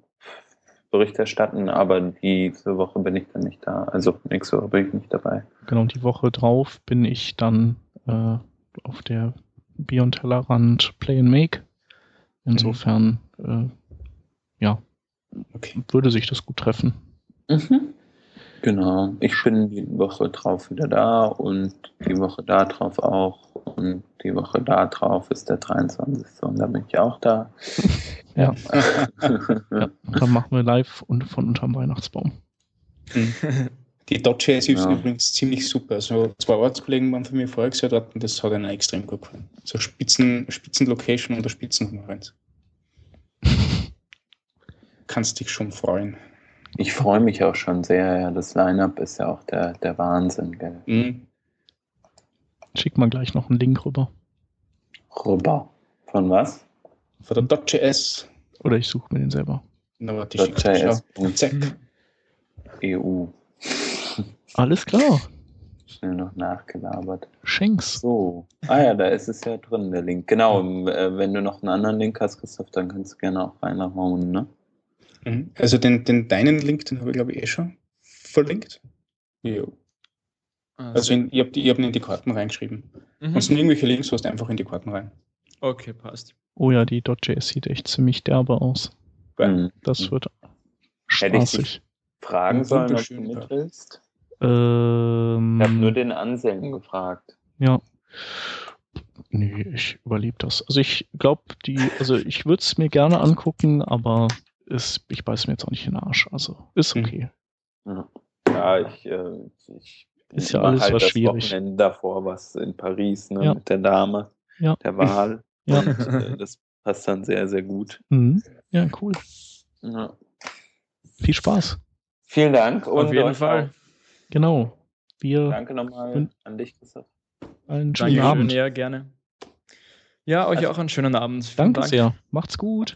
Bericht erstatten, aber diese Woche bin ich dann nicht da. Also nächste Woche bin ich nicht dabei. Genau, die Woche drauf bin ich dann äh, auf der Beyond Tellerrand Play and Make. Insofern, äh, ja, Okay. würde sich das gut treffen. Mhm. Genau. Ich bin die Woche drauf wieder da und die Woche da drauf auch. Und die Woche da drauf ist der 23. und da bin ich auch da. Ja. ja. Dann machen wir live und von unterm Weihnachtsbaum. Die Dodge.js ist Ja. übrigens ziemlich super. Also zwei Ortskollegen waren von mir Jahr dort und das hat ihnen extrem gut gefallen. So Spitzen, Spitzenlocation und der Spitzenkonferenz. Kannst dich schon freuen. Ich freue mich auch schon sehr. Ja, das Line-Up ist ja auch der, der Wahnsinn, gell? Mhm. Schick mal gleich noch einen Link rüber. Rüber. Von was? Von der Dodge.js. Oder ich suche mir den selber. Na, warte, ich schick's dir schon. Zack. EU. Alles klar. Schnell noch nachgelabert. Schenks. So. Ah ja, da ist es ja drin, der Link. Genau, äh, wenn du noch einen anderen Link hast, Christoph, dann kannst du gerne auch reinhauen, ne? Mhm. Also den, den deinen Link, den habe ich glaube ich eh schon verlinkt. Jo. Also in, ich habe hab ihn in die Karten reingeschrieben. Mhm. Wenn du irgendwelche Links hast, einfach in die Karten rein. Okay, passt. Oh ja, die .js sieht echt ziemlich derbe aus. Mhm. Das wird Hätte ich spaßig. Fragen sollen, ob du mit willst? Ähm, Ich habe nur den Anselm gefragt. Ja. Nee, ich überlebe das. Also ich glaube, die, also ich würde es mir gerne angucken, aber ist, ich beiß mir jetzt auch nicht in den Arsch. Also ist Mhm. okay. Ja, ja ich, äh, ich Ist ja alles halt was das schwierig. Wochenende davor was in Paris, ne, Ja. mit der Dame, Ja. der Wahl. Ja. Und, äh, das passt dann sehr, sehr gut. Mhm. Ja, cool. Ja. Viel Spaß. Vielen Dank. Und Auf jeden Fall. Genau. Wir Auch. Danke nochmal an dich, Christoph. einen schönen Dankeschön, Abend. ja, gerne. Ja, euch Also- auch einen schönen Abend. Vielen Danke Dank. sehr. Macht's gut.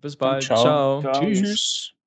Bis bald. Ciao. Ciao. Ciao. Tschüss. Tschüss.